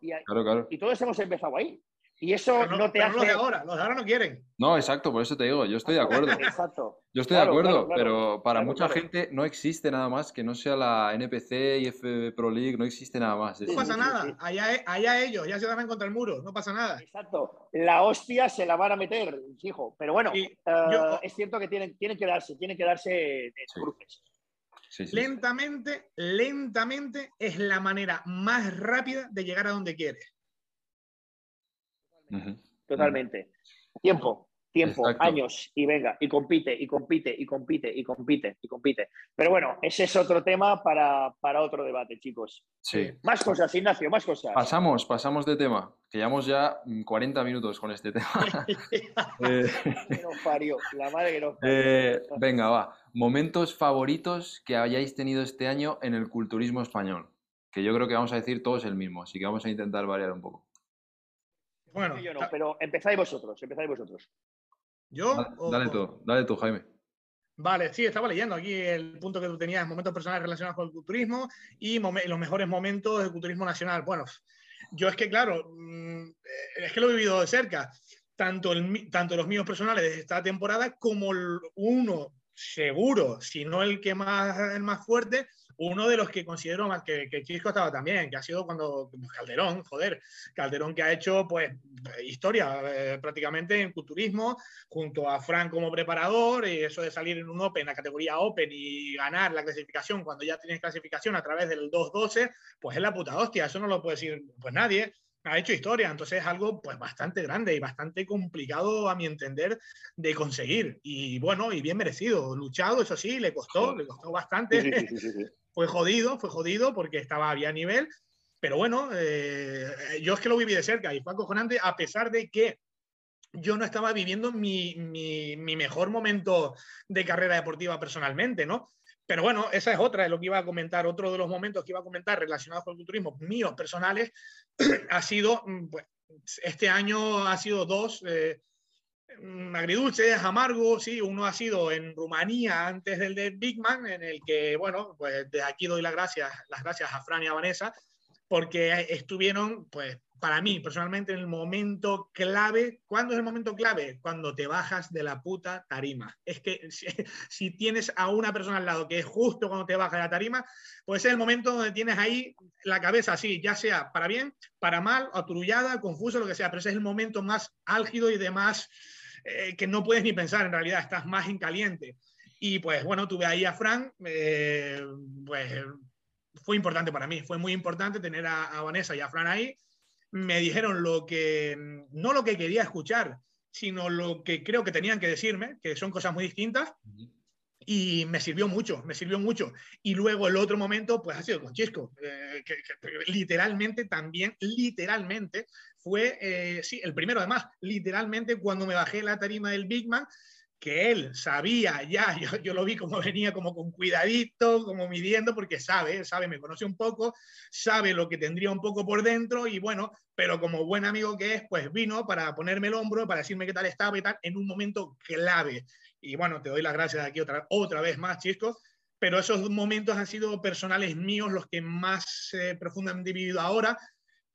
y, todos hemos empezado ahí. Y eso no, te hace. los de ahora, los de ahora no quieren. No, exacto, por eso te digo, yo estoy de acuerdo. exacto. Yo estoy de acuerdo, pero para mucha gente no existe nada más que no sea la NPC, IF Pro League, no existe nada más. No pasa nada, allá, allá, ellos, ya se van contra el muro, no pasa nada. Exacto, la hostia se la van a meter, hijo. Pero bueno, eh, es cierto que tienen, tienen que darse, tienen que darse de cruces. lentamente, lentamente es la manera más rápida de llegar a donde quieres. Totalmente. Tiempo, tiempo, años, y venga, y compite, y compite, y compite, y compite, y compite. Pero bueno, ese es otro tema para, otro debate, chicos. Sí. Más cosas, Ignacio, más cosas. Pasamos, pasamos de tema, que llevamos ya 40 minutos con este tema. eh, la madre que nos eh, venga, va. Momentos favoritos que hayáis tenido este año en el culturismo español. Que yo creo que vamos a decir todos el mismo, así que vamos a intentar variar un poco. Bueno, yo no, pero empezáis vosotros, empezáis vosotros. ¿Yo? Dale, tú, dale tú, Jaime. Vale, sí, estaba leyendo aquí el punto que tú tenías, momentos personales relacionados con el culturismo y los mejores momentos del culturismo nacional. Bueno, yo es que, claro, mm, es que lo he vivido de cerca. tanto, el, tanto los míos personales de esta temporada como uno seguro, si no el que más, el más fuerte, uno de los que considero más que, que Chisco estaba también, que ha sido cuando Calderón, joder, Calderón que ha hecho pues historia eh, prácticamente en culturismo, junto a Frank como preparador, y eso de salir en un Open, la categoría Open y ganar la clasificación cuando ya tienes clasificación a través del 2-12, pues es la puta hostia, eso no lo puede decir pues nadie. Ha hecho historia, entonces es algo pues bastante grande y bastante complicado a mi entender de conseguir. Y bueno, y bien merecido, luchado, eso sí, le costó, le costó bastante, fue jodido, fue jodido porque estaba a nivel, pero bueno, eh, yo es que lo viví de cerca y fue acojonante a pesar de que yo no estaba viviendo mi, mejor momento de carrera deportiva personalmente, ¿no? Pero bueno, esa es otra de lo que iba a comentar, otro de los momentos que iba a comentar relacionados con el turismo míos personales, ha sido, mm, pues, este año ha sido dos, eh, mm, agridulces, amargos, sí, uno ha sido en Rumanía antes del de Big Man, en el que, bueno, pues de aquí doy las gracias, las gracias a Fran y a Vanessa, porque estuvieron, pues, para mí, personalmente, en el momento clave. ¿Cuándo es el momento clave? Cuando te bajas de la puta tarima. Es que si, tienes a una persona al lado que es justo cuando te bajas de la tarima, pues es el momento donde tienes ahí la cabeza así, ya sea para bien, para mal, aturullada, confuso, lo que sea, pero ese es el momento más álgido y de más eh, que no puedes ni pensar en realidad, estás más en caliente. Y pues bueno, tuve ahí a Fran, eh, pues fue importante para mí, fue muy importante tener a Vanessa y a Fran ahí me dijeron lo que, no lo que quería escuchar, sino lo que creo que tenían que decirme, que son cosas muy distintas. Y me sirvió mucho, me sirvió mucho. Y luego el otro momento, pues ha sido con Chisco, eh, que, literalmente también, literalmente, fue, eh, sí, el primero además, literalmente cuando me bajé la tarima del Big Man, que él sabía ya, yo, lo vi como venía como con cuidadito, como midiendo, porque sabe, sabe, me conoce un poco, sabe lo que tendría un poco por dentro y bueno, pero como buen amigo que es, pues vino para ponerme el hombro, para decirme qué tal estaba y tal, en un momento clave. Y bueno, te doy las gracias aquí otra, otra vez más, Chisco, pero esos momentos han sido personales míos los que más eh, profundamente he vivido ahora.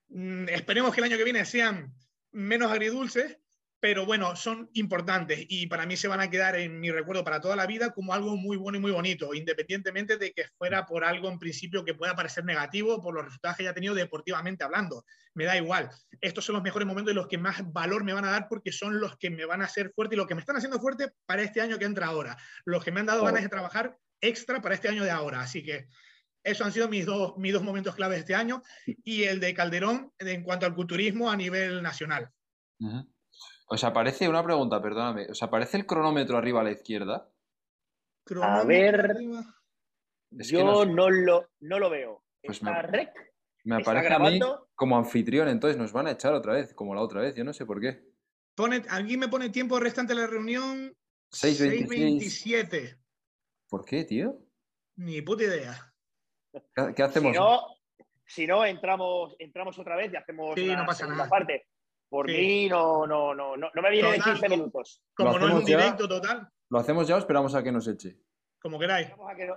Mm, esperemos que el año que viene sean menos agridulces, pero bueno, son importantes y para mí se van a quedar en mi recuerdo para toda la vida como algo muy bueno y muy bonito, independientemente de que fuera por algo en principio que pueda parecer negativo por los resultados que haya tenido deportivamente hablando. Me da igual. Estos son los mejores momentos y los que más valor me van a dar porque son los que me van a hacer fuerte y los que me están haciendo fuerte para este año que entra ahora. Los que me han dado ganas de trabajar extra para este año de ahora. Así que esos han sido mis dos, mis dos momentos claves este año y el de Calderón en cuanto al culturismo a nivel nacional. ¿Os aparece una pregunta, perdóname? ¿Os aparece el cronómetro arriba a la izquierda? A ver. yo no, lo, no lo veo. Pues ¿Está me, rec? Me aparece a mí como anfitrión, entonces nos van a echar otra vez, como la otra vez, yo no sé por qué. Pone, aquí me pone tiempo restante de la reunión 6.27. ¿Por qué, tío? Ni puta idea. ¿Qué, hacemos? Si no, entramos, entramos otra vez y hacemos sí, no pasa nada. parte. Por mí no, no, no, no, me viene de 15 minutos. Como no es un directo total. ¿Lo hacemos ya o esperamos a que nos eche? Como queráis.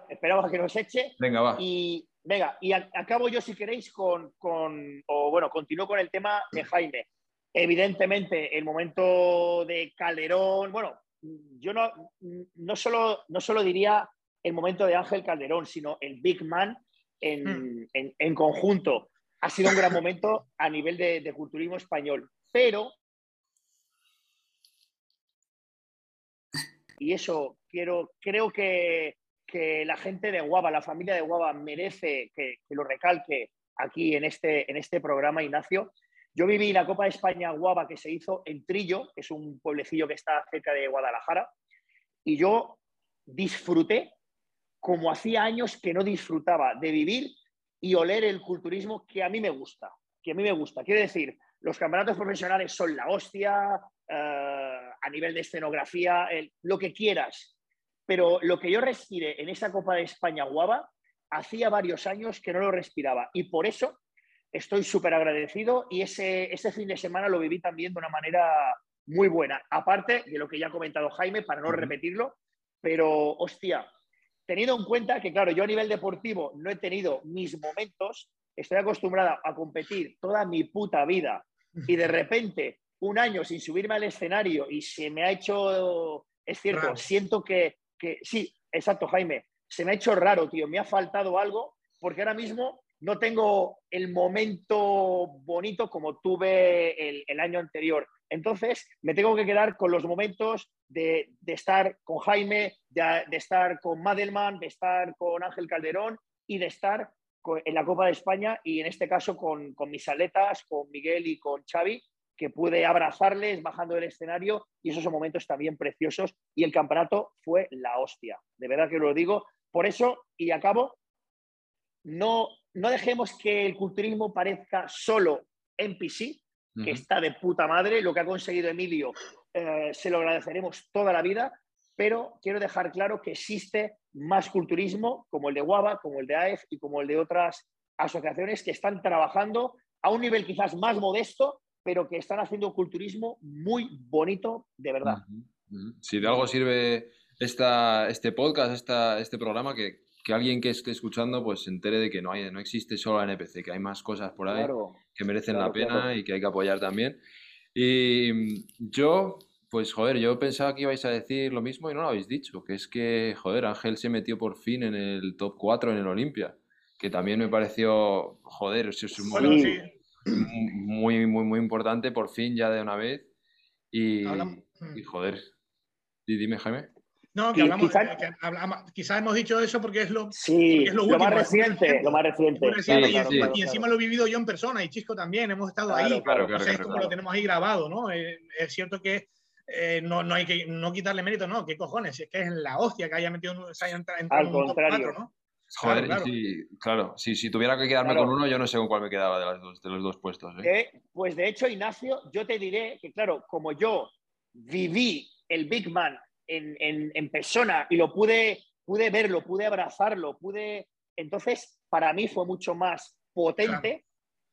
Esperamos a que, nos eche. Venga, va. Y venga, y acabo yo si queréis con, con, o bueno, continúo con el tema de Jaime. Evidentemente, el momento de Calderón, bueno, yo no, no, solo, no solo diría el momento de Ángel Calderón, sino el Big Man en, hmm. en, en conjunto. Ha sido un gran momento a nivel de, de culturismo español pero, y eso quiero, creo que, la gente de Guava, la familia de Guava merece que, lo recalque aquí en este, en este programa, Ignacio. Yo viví la Copa de España Guava que se hizo en Trillo, que es un pueblecillo que está cerca de Guadalajara, y yo disfruté como hacía años que no disfrutaba de vivir y oler el culturismo que a mí me gusta, que a mí me gusta. Quiero decir, los campeonatos profesionales son la hostia, eh, a nivel de escenografía, lo que quieras. Pero lo que yo respiré en esa Copa de España guava, hacía varios años que no lo respiraba. Y por eso estoy súper agradecido y ese, ese fin de semana lo viví también de una manera muy buena. Aparte de lo que ya ha comentado Jaime, para no repetirlo, pero hostia, teniendo en cuenta que, claro, yo a nivel deportivo no he tenido mis momentos, estoy acostumbrada a competir toda mi puta vida y de repente un año sin subirme al escenario y se me ha hecho, es cierto, Raro. siento que, que, sí, exacto, Jaime, se me ha hecho raro, tío, me ha faltado algo, porque ahora mismo no tengo el momento bonito como tuve el, el año anterior. Entonces, me tengo que quedar con los momentos de, de estar con Jaime, de, de, estar con Madelman, de estar con Ángel Calderón y de estar en la Copa de España y en este caso con, con, mis atletas, con Miguel y con Xavi, que pude abrazarles bajando del escenario y esos son momentos también preciosos y el campeonato fue la hostia, de verdad que lo digo. Por eso, y acabo, no, no dejemos que el culturismo parezca solo NPC, que está de puta madre. Lo que ha conseguido Emilio eh, se lo agradeceremos toda la vida, pero quiero dejar claro que existe más culturismo, como el de Guava, como el de AEF y como el de otras asociaciones que están trabajando a un nivel quizás más modesto, pero que están haciendo culturismo muy bonito, de verdad. Si de algo sirve esta, este podcast, esta, este programa, que, que, alguien que esté escuchando pues se entere de que no, hay, no existe solo la NPC, que hay más cosas por ahí. Claro que merecen claro, la pena claro. y que hay que apoyar también. Y yo, pues joder, yo pensaba que ibais a decir lo mismo y no lo habéis dicho, que es que, joder, Ángel se metió por fin en el top 4 en el Olimpia, que también me pareció, joder, eso es bueno, muy, sí. muy, muy, muy importante, por fin ya de una vez. Y, y joder, y dime, Jaime. No, que hablamos, quizás, que hablamos, quizás hemos dicho eso porque es lo, sí, porque es lo, lo último, más reciente, lo más reciente. reciente sí, y, encima, y, encima, lo he vivido yo en persona y Chisco también, hemos estado claro, ahí. Claro, claro, o sea, es como lo tenemos ahí grabado, ¿no? Eh, es cierto que eh, no, no, hay que no quitarle mérito, no, qué cojones, es que es la hostia que haya metido, se haya entrado, Al en un top contrario. 4, ¿no? Joder, claro, claro. Si, si, tuviera que quedarme con uno, yo no sé con cuál me quedaba de, las dos, de los dos puestos. ¿eh? Eh, pues de hecho, Ignacio, yo te diré que, claro, como yo viví el Big Man en, en, en, persona y lo pude, pude verlo, pude abrazarlo, pude... Entonces, para mí fue mucho más potente claro.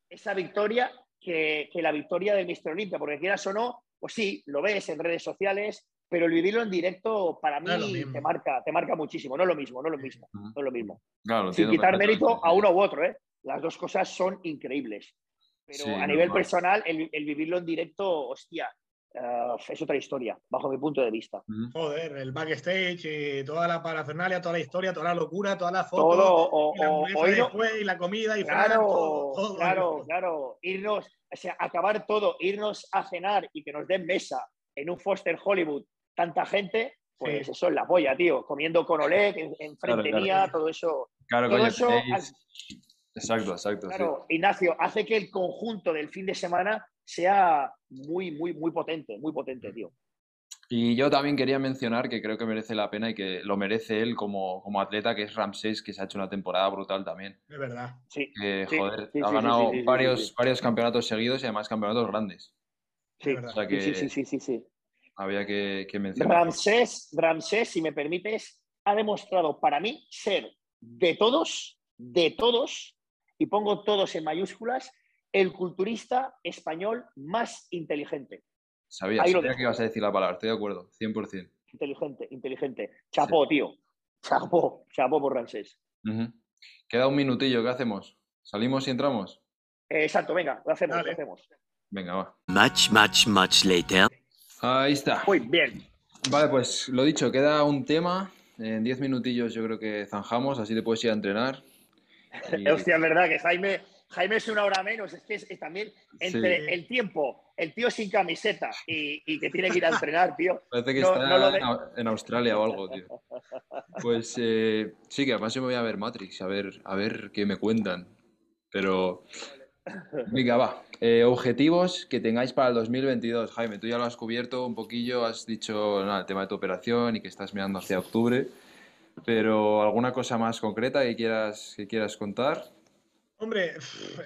esa victoria que, que, la victoria del Mister Olympia, porque quieras o no, pues sí, lo ves en redes sociales, pero el vivirlo en directo para mí no te, marca, te marca muchísimo. No es lo mismo, no es lo mismo, no es lo mismo. Claro, Sin quitar mérito a uno u otro, ¿eh? Las dos cosas son increíbles. Pero sí, a nivel personal, el, el, vivirlo en directo, hostia, Uh, es otra historia, bajo mi punto de vista. Joder, el backstage, y toda la parafernalia, toda la historia, toda la locura, toda la foto, todo, o, y la o, o después, y la comida, y claro, Fran, todo, todo, claro, claro, irnos, o sea, acabar todo, irnos a cenar y que nos den mesa en un Foster Hollywood, tanta gente, pues sí. eso es la polla, tío, comiendo con Oleg, enfrente claro, claro, mía, todo eso. Claro, todo coño, eso, Exacto, exacto. Claro, sí. Ignacio, hace que el conjunto del fin de semana sea muy, muy, muy potente, muy potente, tío. Y yo también quería mencionar que creo que merece la pena y que lo merece él como, como atleta, que es Ramsés, que se ha hecho una temporada brutal también. De verdad. Sí. Que, sí, joder, sí, ha sí, ganado sí, varios, varios campeonatos seguidos y además campeonatos grandes. Sí, o sea que sí, sí, sí, sí, sí. Había que, que mencionar. Ramsés, Ramsés, si me permites, ha demostrado para mí ser de todos, de todos, y pongo todos en mayúsculas, el culturista español más inteligente. Sabía, Ahí lo sabía que ibas a decir la palabra, estoy de acuerdo, 100%. Inteligente, inteligente. Chapó, tío. Chapó, chapó por Ramsés. Queda un minutillo, ¿qué hacemos? ¿Salimos y entramos? Eh, exacto, venga, lo hacemos, Dale. lo hacemos. Venga, va. Much, much, much later. Ahí está. Muy bien. Vale, pues lo dicho, queda un tema. En 10 minutillos yo creo que zanjamos, así te puedes ir a entrenar. Y- Hostia, es verdad que Jaime, Jaime es una hora menos. Es que es, es también entre Sí. el tiempo, el tío sin camiseta y, y que tiene que ir a entrenar, tío. Parece que No- está no lo de- en Au- en Australia o algo, tío. Pues eh, sí, que además yo me voy a ver Matrix, a ver, a ver qué me cuentan. Pero, venga, va. Eh, objetivos que tengáis para el 2022. Jaime, tú ya lo has cubierto un poquillo, has dicho nada, el tema de tu operación y que estás mirando hacia octubre. Pero, ¿alguna cosa más concreta que quieras, que quieras contar? Hombre,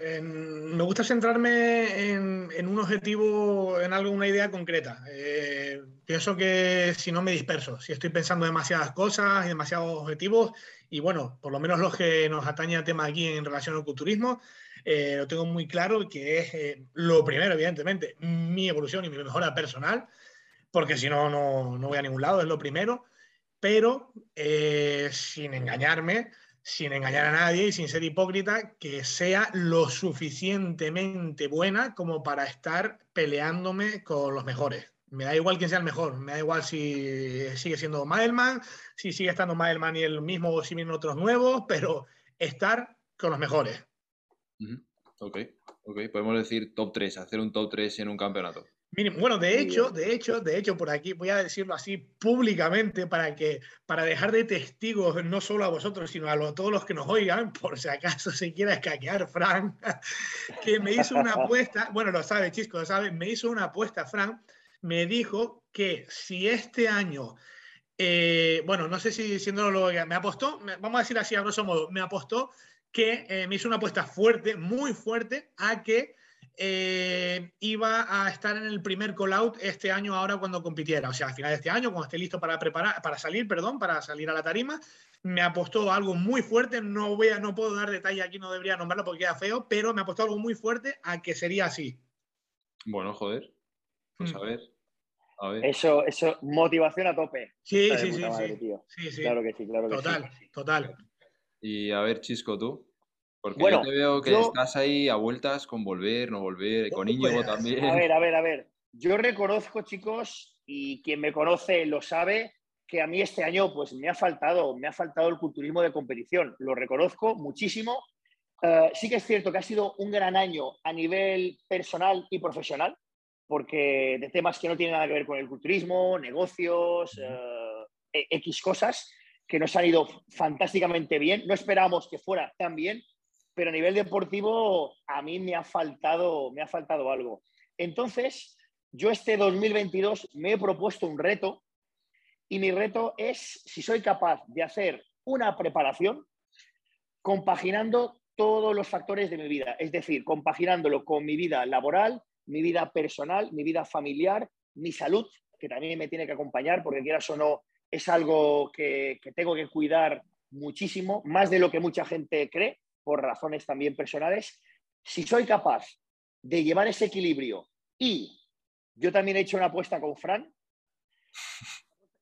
en- me gusta centrarme en, en un objetivo, en algo, una idea concreta. Eh, pienso que si no me disperso, si estoy pensando demasiadas cosas y demasiados objetivos, y bueno, por lo menos los que nos atañe al tema aquí en relación al culturismo, eh, lo tengo muy claro que es eh, lo primero, evidentemente, mi evolución y mi mejora personal, porque si no, no, no voy a ningún lado, es lo primero, pero eh, sin engañarme, sin engañar a nadie y sin ser hipócrita, que sea lo suficientemente buena como para estar peleándome con los mejores. Me da igual quién sea el mejor, me da igual si sigue siendo Madelman, si sigue estando Madelman y el mismo o si vienen otros nuevos, pero estar con los mejores. Ok, ok, podemos decir top 3, hacer un top 3 en un campeonato. Bueno, de hecho, de hecho, de hecho, por aquí voy a decirlo así públicamente para que, para dejar de testigos no solo a vosotros, sino a todos los que nos oigan, por si acaso se quiera escaquear, Fran, que me hizo una apuesta, bueno, lo sabe, Chisco, lo sabe, me hizo una apuesta, Fran, me dijo que si este año, eh, bueno, no sé si diciéndolo, me apostó, vamos a decir así a grosso modo, me apostó que eh, me hizo una apuesta fuerte, muy fuerte, a que eh, iba a estar en el primer call-out este año ahora cuando compitiera. O sea, al final de este año, cuando esté listo para preparar, para salir, perdón, para salir a la tarima, me apostó algo muy fuerte. No, voy a, no puedo dar detalle aquí, no debería nombrarlo porque queda feo, pero me apostó algo muy fuerte a que sería así. Bueno, joder. Pues a mm. ver. A ver. Eso, eso, motivación a tope. Sí, sí, sí, sí. Claro que sí, claro que total, Total, Y a ver, Chisco, tú. Porque bueno, yo te veo que estás ahí a vueltas con volver, no volver, con Íñigo pues, también. A ver, a ver, a ver. Yo reconozco, chicos, y quien me conoce lo sabe, que a mí este año pues me ha faltado, me ha faltado el culturismo de competición. Lo reconozco muchísimo. Eh, sí que es cierto que ha sido un gran año a nivel personal y profesional, porque de temas que no tienen nada que ver con el culturismo, negocios, eh, e, X cosas, que nos han ido fantásticamente bien. No esperábamos que fuera tan bien, pero a nivel deportivo a mí me ha faltado, me ha faltado algo. Entonces, yo este 2022 me he propuesto un reto y mi reto es si soy capaz de hacer una preparación compaginando todos los factores de mi vida, es decir, compaginándolo con mi vida laboral, mi vida personal, mi vida familiar, mi salud, que también me tiene que acompañar, porque quieras o no, es algo que, que tengo que cuidar muchísimo, más de lo que mucha gente cree, por razones también personales, si soy capaz de llevar ese equilibrio y yo también he hecho una apuesta con Fran,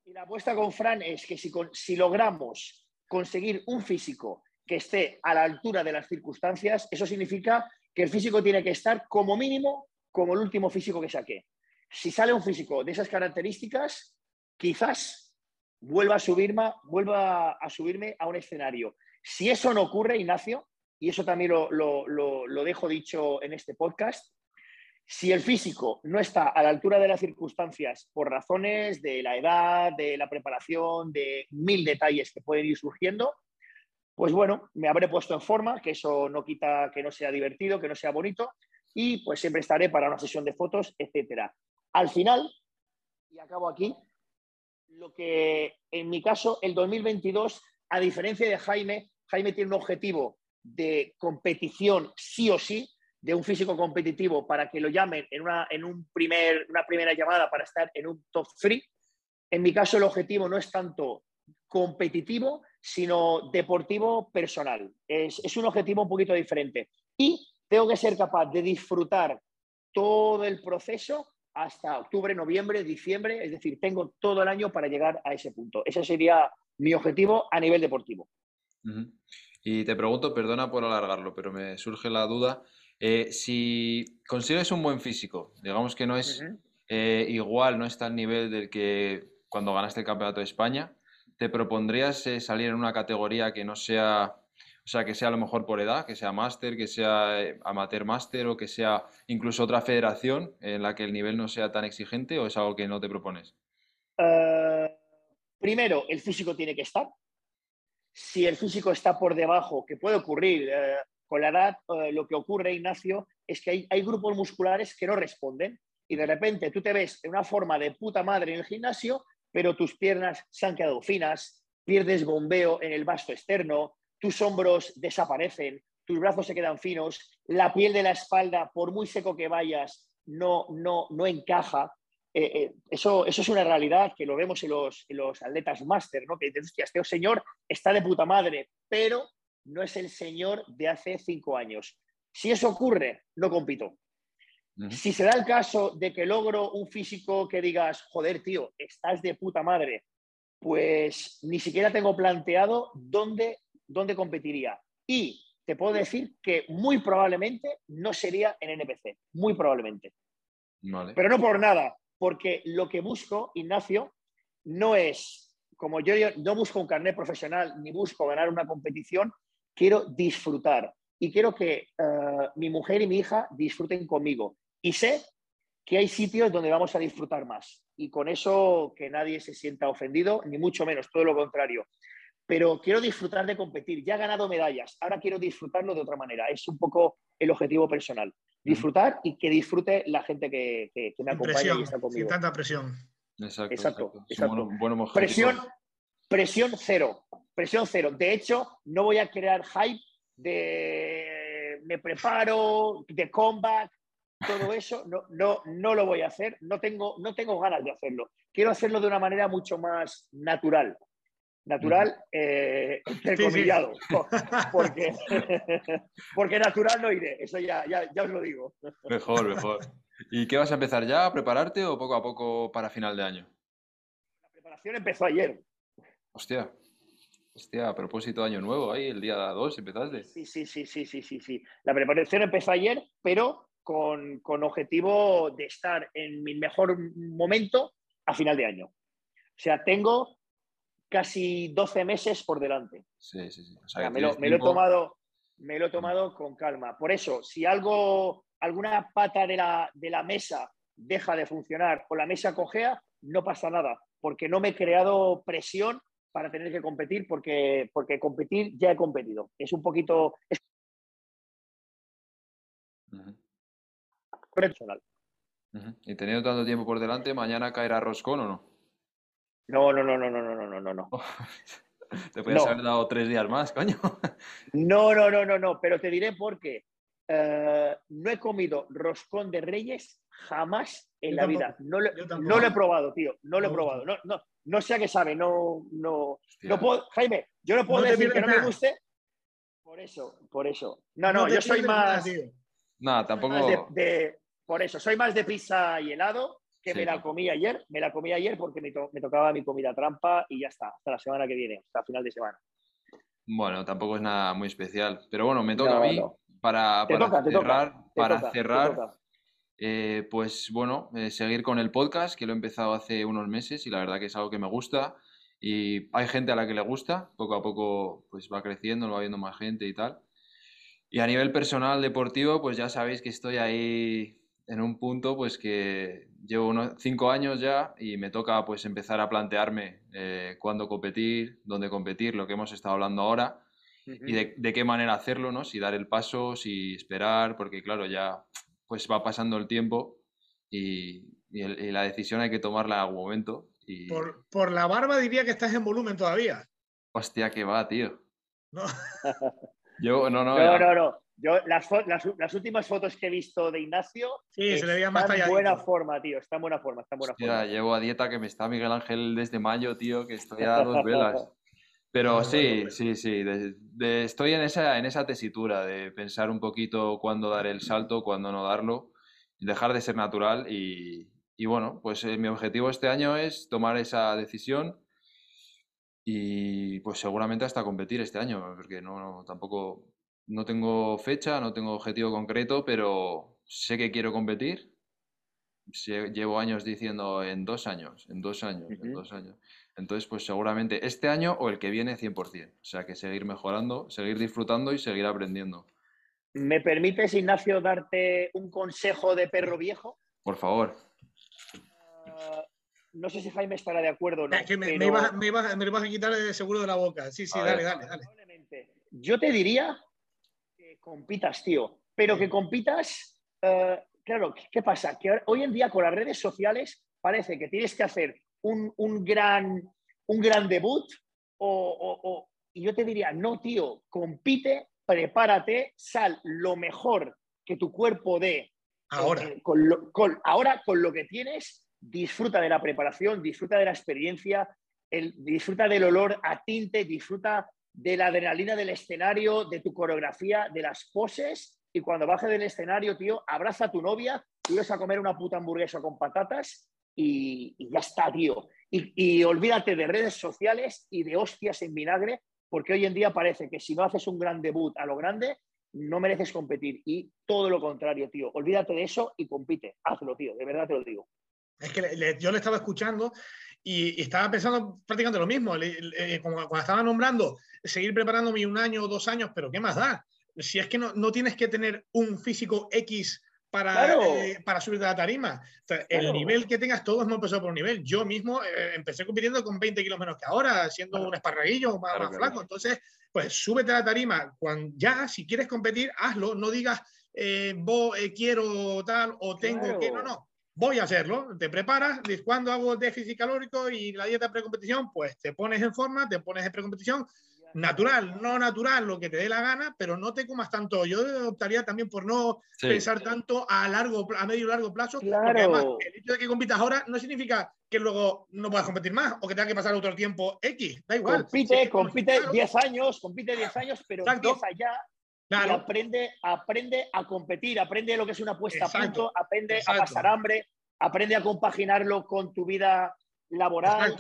y la apuesta con Fran es que si, si logramos conseguir un físico que esté a la altura de las circunstancias, eso significa que el físico tiene que estar como mínimo como el último físico que saqué. Si sale un físico de esas características, quizás vuelva a subirme, vuelva a subirme a un escenario. Si eso no ocurre, Ignacio, y eso también lo, dejo dicho en este podcast, si el físico no está a la altura de las circunstancias por razones de la edad, de la preparación, de mil detalles que pueden ir surgiendo, pues bueno, me habré puesto en forma, que eso no quita que no sea divertido, que no sea bonito, y pues siempre estaré para una sesión de fotos, etcétera. Al final, y acabo aquí, lo que en mi caso, el 2022, a diferencia de Jaime, Jaime tiene un objetivo de competición sí o sí, de un físico competitivo para que lo llamen en una, en un primer, una primera llamada para estar en un top 3. En mi caso el objetivo no es tanto competitivo, sino deportivo personal. Es, es un objetivo un poquito diferente. Y tengo que ser capaz de disfrutar todo el proceso hasta octubre, noviembre, diciembre, es decir, tengo todo el año para llegar a ese punto. Ese sería mi objetivo a nivel deportivo. Y te pregunto, perdona por alargarlo, pero me surge la duda, eh, si consigues un buen físico, digamos que no es eh, igual, no está al nivel del que cuando ganaste el Campeonato de España, ¿te propondrías eh, salir en una categoría que no sea, o sea, que sea a lo mejor por edad, que sea máster, que sea amateur máster o que sea incluso otra federación en la que el nivel no sea tan exigente o es algo que no te propones? primero, el físico tiene que estar, si el físico está por debajo, que puede ocurrir eh, con la edad, eh, lo que ocurre, Ignacio, es que hay, grupos musculares que no responden y de repente tú te ves en una forma de puta madre en el gimnasio, pero tus piernas se han quedado finas, pierdes bombeo en el vasto externo, tus hombros desaparecen, tus brazos se quedan finos, la piel de la espalda, por muy seco que vayas, no, no, no encaja. Eh, eh, eso, eso es una realidad que lo vemos en los, los atletas máster, ¿no? que dices, hostia, este señor está de puta madre, pero no es el señor de hace cinco años. Si eso ocurre, no compito. Si se da el caso de que logro un físico que digas, joder, tío, estás de puta madre, pues ni siquiera tengo planteado dónde dónde competiría. Y te puedo decir que muy probablemente no sería en NPC, muy probablemente. Vale. Pero no por nada, porque lo que busco, Ignacio, no es, como yo, no busco un carnet profesional ni busco ganar una competición, quiero disfrutar y quiero que eh, mi mujer y mi hija disfruten conmigo. Y sé que hay sitios donde vamos a disfrutar más. Y con eso que nadie se sienta ofendido, ni mucho menos, todo lo contrario. Pero quiero disfrutar de competir. Ya he ganado medallas, ahora quiero disfrutarlo de otra manera. Es un poco el objetivo personal. Disfrutar y que disfrute la gente que, que- que me Sin acompaña presión, y está sin conmigo. tanta presión. Exacto. Exacto, Es un buen- buen objetivo. Presión, presión cero. Presión cero. De hecho, no voy a crear hype de me preparo, de comeback, todo eso. No, no, no lo voy a hacer. No tengo, no tengo ganas de hacerlo. Quiero hacerlo de una manera mucho más natural. Natural, eh, entrecomillado. Porque, porque natural no iré. Eso ya, ya, ya os lo digo. Mejor, mejor. ¿Y qué vas a empezar ya a prepararte o poco a poco para final de año? La preparación empezó ayer. Hostia. Hostia, a propósito de año nuevo, ahí el día 2 empezaste. Sí, sí, sí, sí, sí, sí, sí. La preparación empezó ayer, pero con, con objetivo de estar en mi mejor momento a final de año. O sea, tengo casi 12 meses por delante. Sí, sí, sí. O O sea, me, lo, tienes me lo he tomado, me lo he tomado con calma. Por eso, si algo, alguna pata de la, de la mesa deja de funcionar o la mesa cojea, no pasa nada, porque no me he creado presión para tener que competir, porque, porque competir ya he competido. Es un poquito es personal. Y teniendo tanto tiempo por delante, ¿mañana caerá roscón o no? No, no, no, no, no, no, no, no, no, no. Te podías No. haber dado tres días más, coño. No, no, no, no, no, pero te diré por qué. Eh, no he comido roscón de reyes jamás en Yo la tampoco, vida. No, lo- no he probado, tío. No lo he probado. No, no, no sé a qué sabe. No, no, Hostia. no puedo, Jaime, yo no puedo No decir que no me guste. Por eso, por eso. No, no, yo soy nada, más. Nada, más tampoco. de, de- por eso, soy más de pizza y helado, que Sí, me la comí ayer. Me la comí ayer porque me, to- me tocaba mi comida trampa y ya está, hasta la semana que viene, hasta final de semana. Bueno, tampoco es nada muy especial. Pero bueno, me toca No, a mí no. para, Te para toca, te toca, cerrar, para toca, cerrar, eh, pues bueno, eh, seguir con el podcast, que lo he empezado hace unos meses y la verdad que es algo que me gusta. Y hay gente a la que le gusta, poco a poco pues va creciendo, lo va viendo más gente y tal. Y a nivel personal, deportivo, pues ya sabéis que estoy ahí en un punto pues que llevo unos cinco años ya y me toca pues empezar a plantearme eh, cuándo competir, dónde competir, lo que hemos estado hablando ahora y de, de qué manera hacerlo, ¿no? Si dar el paso, si esperar, porque claro, ya pues va pasando el tiempo y, y el- y la decisión hay que tomarla en algún momento. Y Por, por la barba diría que estás en volumen todavía. hostia, que va, tío. ¿no? Yo, no, no, No, no, no. Yo, las, las, las últimas fotos que he visto de Ignacio Sí, se le veía más está en buena forma, tío. Está en buena forma, está en buena Hostia, forma. llevo a dieta que me está Miguel Ángel desde mayo, tío, que estoy a dos velas. Pero Ah, sí, sí, sí, de- de- estoy en esa, en esa tesitura de pensar un poquito cuándo dar el salto, cuándo no darlo, dejar de ser natural y, y bueno, pues eh, mi objetivo este año es tomar esa decisión y pues seguramente hasta competir este año, porque no, no, tampoco, no tengo fecha, no tengo objetivo concreto, pero sé que quiero competir. Se- Llevo años diciendo en dos años, en dos años, en dos años. Entonces, pues seguramente este año o el que viene 100%. O sea, que seguir mejorando, seguir disfrutando y seguir aprendiendo. ¿Me permites, Ignacio, darte un consejo de perro viejo? Por favor. Ah, no sé si Jaime estará de acuerdo o no. Eh, que me, me pero ibas, me ibas- me lo ibas a quitar de seguro de la boca. Sí, sí, A dale, ver. dale, dale. Yo te diría compitas, tío. Pero que compitas, eh, claro, ¿qué pasa? Que hoy en día con las redes sociales parece que tienes que hacer un, un gran, un gran debut o, o- o- y yo te diría, no, tío, compite, prepárate, sal lo mejor que tu cuerpo dé Ahora. eh, con lo- con- ahora con lo que tienes, disfruta de la preparación, disfruta de la experiencia, el- disfruta del olor a tinte, disfruta de la adrenalina del escenario, de tu coreografía, de las poses. Y cuando baje del escenario, tío, abraza a tu novia, y vas a comer una puta hamburguesa con patatas y, ya está, tío. Y, y olvídate de redes sociales y de hostias en vinagre, porque hoy en día parece que si no haces un gran debut a lo grande, no mereces competir. Y todo lo contrario, tío. Olvídate de eso y compite. Hazlo, tío. De verdad te lo digo. Es que yo le estaba escuchando y, estaba pensando prácticamente lo mismo. como cuando estaba nombrando, seguir preparándome un año o dos años, pero ¿qué más da? Si es que no, no tienes que tener un físico X para, eh, para subir de la tarima. El nivel que tengas, todos hemos empezado por un nivel. Yo mismo eh, empecé compitiendo con 20 kilos menos que ahora, siendo un esparraguillo más, más flaco. Entonces, pues súbete a la tarima. Cuando, ya, si quieres competir, hazlo. No digas, eh, eh, quiero tal o tengo que. No, no. Voy a hacerlo. Te preparas. Cuando hago déficit calórico y la dieta precompetición, pues te pones en forma, te pones en precompetición natural, no natural, lo que te dé la gana, pero no te comas tanto. Yo optaría también por no pensar tanto a largo, a medio y largo plazo. Porque además, el hecho de que compitas ahora no significa que luego no puedas competir más o que tenga que pasar otro tiempo X. Da igual. Compite, compite 10 años, compite 10 años, pero empieza ya y aprende, aprende a competir, aprende lo que es una puesta a punto, aprende a pasar hambre, aprende a compaginarlo con tu vida laboral,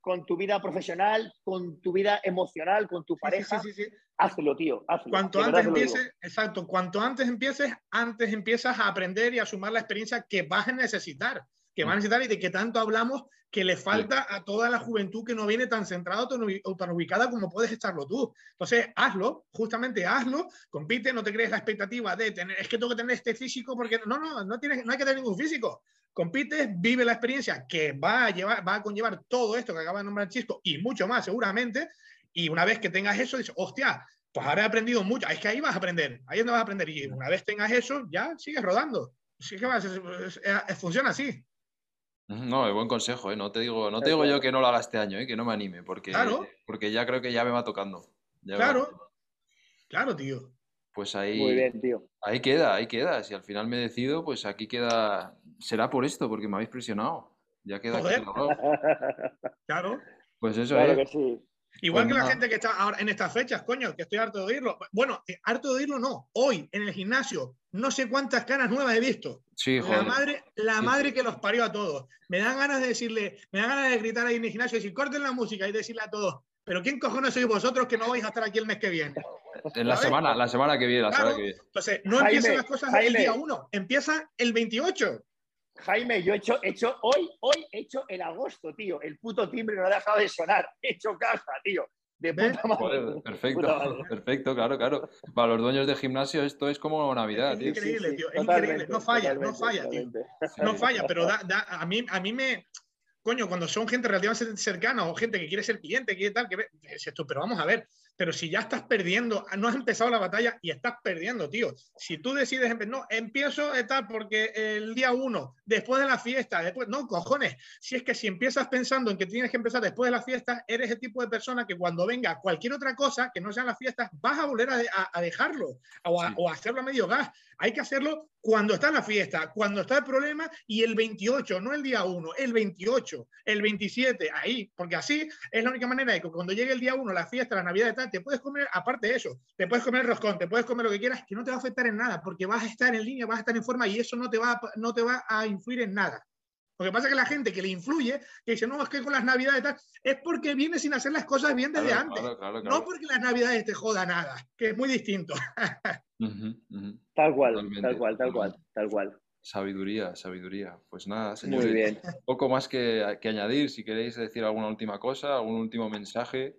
con, tu vida profesional, con tu vida emocional, con tu pareja. Sí, sí, hazlo, tío. Hazlo. Cuanto antes empieces, exacto, cuanto antes empieces, antes empiezas a aprender y a sumar la experiencia que vas a necesitar, que vas a necesitar y de que tanto hablamos que le falta a toda la juventud que no viene tan centrada o tan ubicada como puedes estarlo tú. Entonces, hazlo, justamente hazlo, compite, no te crees la expectativa de tener, es que tengo que tener este físico porque no, no, no, tienes, no hay que tener ningún físico. Compites, vive la experiencia que va a, llevar, va a conllevar todo esto que acaba de nombrar Chisco y mucho más seguramente, y una vez que tengas eso, dices, hostia, pues ahora he aprendido mucho, es que ahí vas a aprender, ahí es donde vas a aprender, y una vez tengas eso, ya sigues rodando. Sí que vas, funciona así. No, es buen consejo, ¿eh? No te digo, no te digo yo que no lo haga este año, ¿eh? Que no me anime, porque, porque ya creo que ya me va tocando. claro, claro, tío. Pues ahí, ahí queda, ahí queda. Si al final me decido, pues aquí queda será por esto, porque me habéis presionado. Ya queda Claro. Pues eso es. Igual pues que la gente que está ahora en estas fechas, coño, que estoy harto de oírlo. Bueno, eh, harto de oírlo no. Hoy, en el gimnasio, no sé cuántas caras nuevas he visto. Sí, La madre, la madre que los parió a todos. Me dan ganas de decirle, me dan ganas de gritar ahí en el gimnasio y decir, corten la música y decirle a todos, pero ¿quién cojones sois vosotros que no vais a estar aquí el mes que viene? En la semana, la semana que viene, la semana que viene. Entonces, no empiezan las cosas el día 1, empieza el 28. Jaime, yo he hecho, hecho hoy, hoy he hecho el agosto, tío. El puto timbre no ha dejado de sonar. He hecho caja, tío. De puta madre. perfecto, perfecto, claro, claro. Para los dueños de gimnasio esto es como Navidad, es Increíble, tío. Es increíble. No falla, no falla, tío. No falla, pero da, da, a, mí, a mí me. Coño, cuando son gente relativamente cercana o gente que quiere ser cliente, quiere tal, que ve, pero vamos a ver, pero si ya estás perdiendo, no has empezado la batalla y estás perdiendo, tío. Si tú decides, no, empiezo tal porque el día uno, después de la fiesta, después, no, cojones, si es que si empiezas pensando en que tienes que empezar después de la fiesta, eres el tipo de persona que cuando venga cualquier otra cosa que no sean las fiestas, vas a volver a, dejarlo o a, o a hacerlo a medio gas. Hay que hacerlo cuando está la fiesta, cuando está el problema y el 28, no el día 1, el 28, el 27, ahí, porque así es la única manera de que cuando llegue el día 1, la fiesta, la Navidad y te puedes comer, aparte de eso, te puedes comer roscón, te puedes comer lo que quieras, que no te va a afectar en nada, porque vas a estar en línea, vas a estar en forma y eso no te va, no te va a influir en nada. Lo que pasa es que la gente que le influye, que dice, no, es que con las navidades tal, es porque viene sin hacer las cosas bien desde antes. no porque las navidades te joda nada, que es muy distinto. Tal cual, tal cual, tal cual, tal cual. Sabiduría, sabiduría. Pues nada, señores. Muy bien. Poco más que, añadir. Si queréis decir alguna última cosa, algún último mensaje.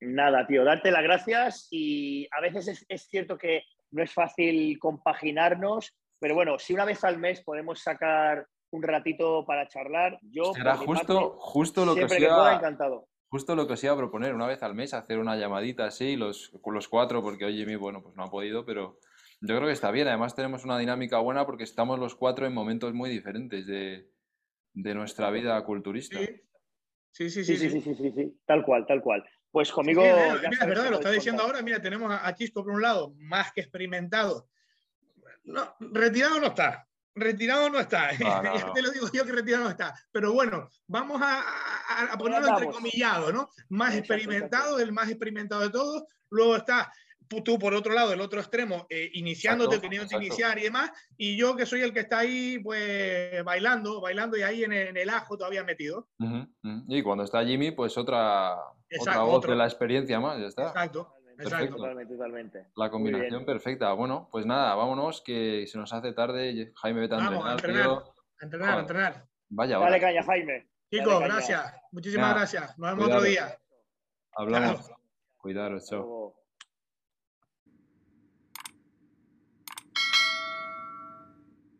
Nada, tío, darte las gracias y a veces es, cierto que no es fácil compaginarnos, pero bueno, si una vez al mes podemos sacar un ratito para charlar, yo... Será justo, justo lo que os iba, encantado. Justo lo que os iba a proponer, una vez al mes, hacer una llamadita así, los, los cuatro, porque hoy Jimmy, bueno, pues no ha podido, pero yo creo que está bien. Además tenemos una dinámica buena porque estamos los cuatro en momentos muy diferentes de, nuestra vida culturista. Sí. Sí sí sí, sí, sí, sí, tal cual, tal cual. Pues conmigo... mira, es verdad, lo está diciendo ahora, mira, tenemos a, Chisco por un lado, más que experimentado. No, retirado no está, retirado no está. te lo digo yo que retirado no está. Pero bueno, vamos a, ponerlo entrecomillado, ¿no? Más experimentado, el más experimentado de todos. Luego está tú por otro lado, el otro extremo, eh, iniciándote, queriendo iniciar y demás, y yo que soy el que está ahí, pues bailando, bailando y ahí en el, ajo todavía metido. Y cuando está Jimmy, pues otra, Exacto, otra voz otro. de la experiencia más, ya está. Exacto, Exacto. totalmente, totalmente. La combinación perfecta. Bueno, pues nada, vámonos, que se nos hace tarde. Jaime, vete a Vamos, a entrenar, entrenar. tío. A entrenar, a Joder. entrenar. Vaya, Dale hora. caña, Jaime. Chicos, gracias. Muchísimas Nada, gracias. Nos vemos cuidado. otro día. Hablamos. Cuidaros, Hasta chao.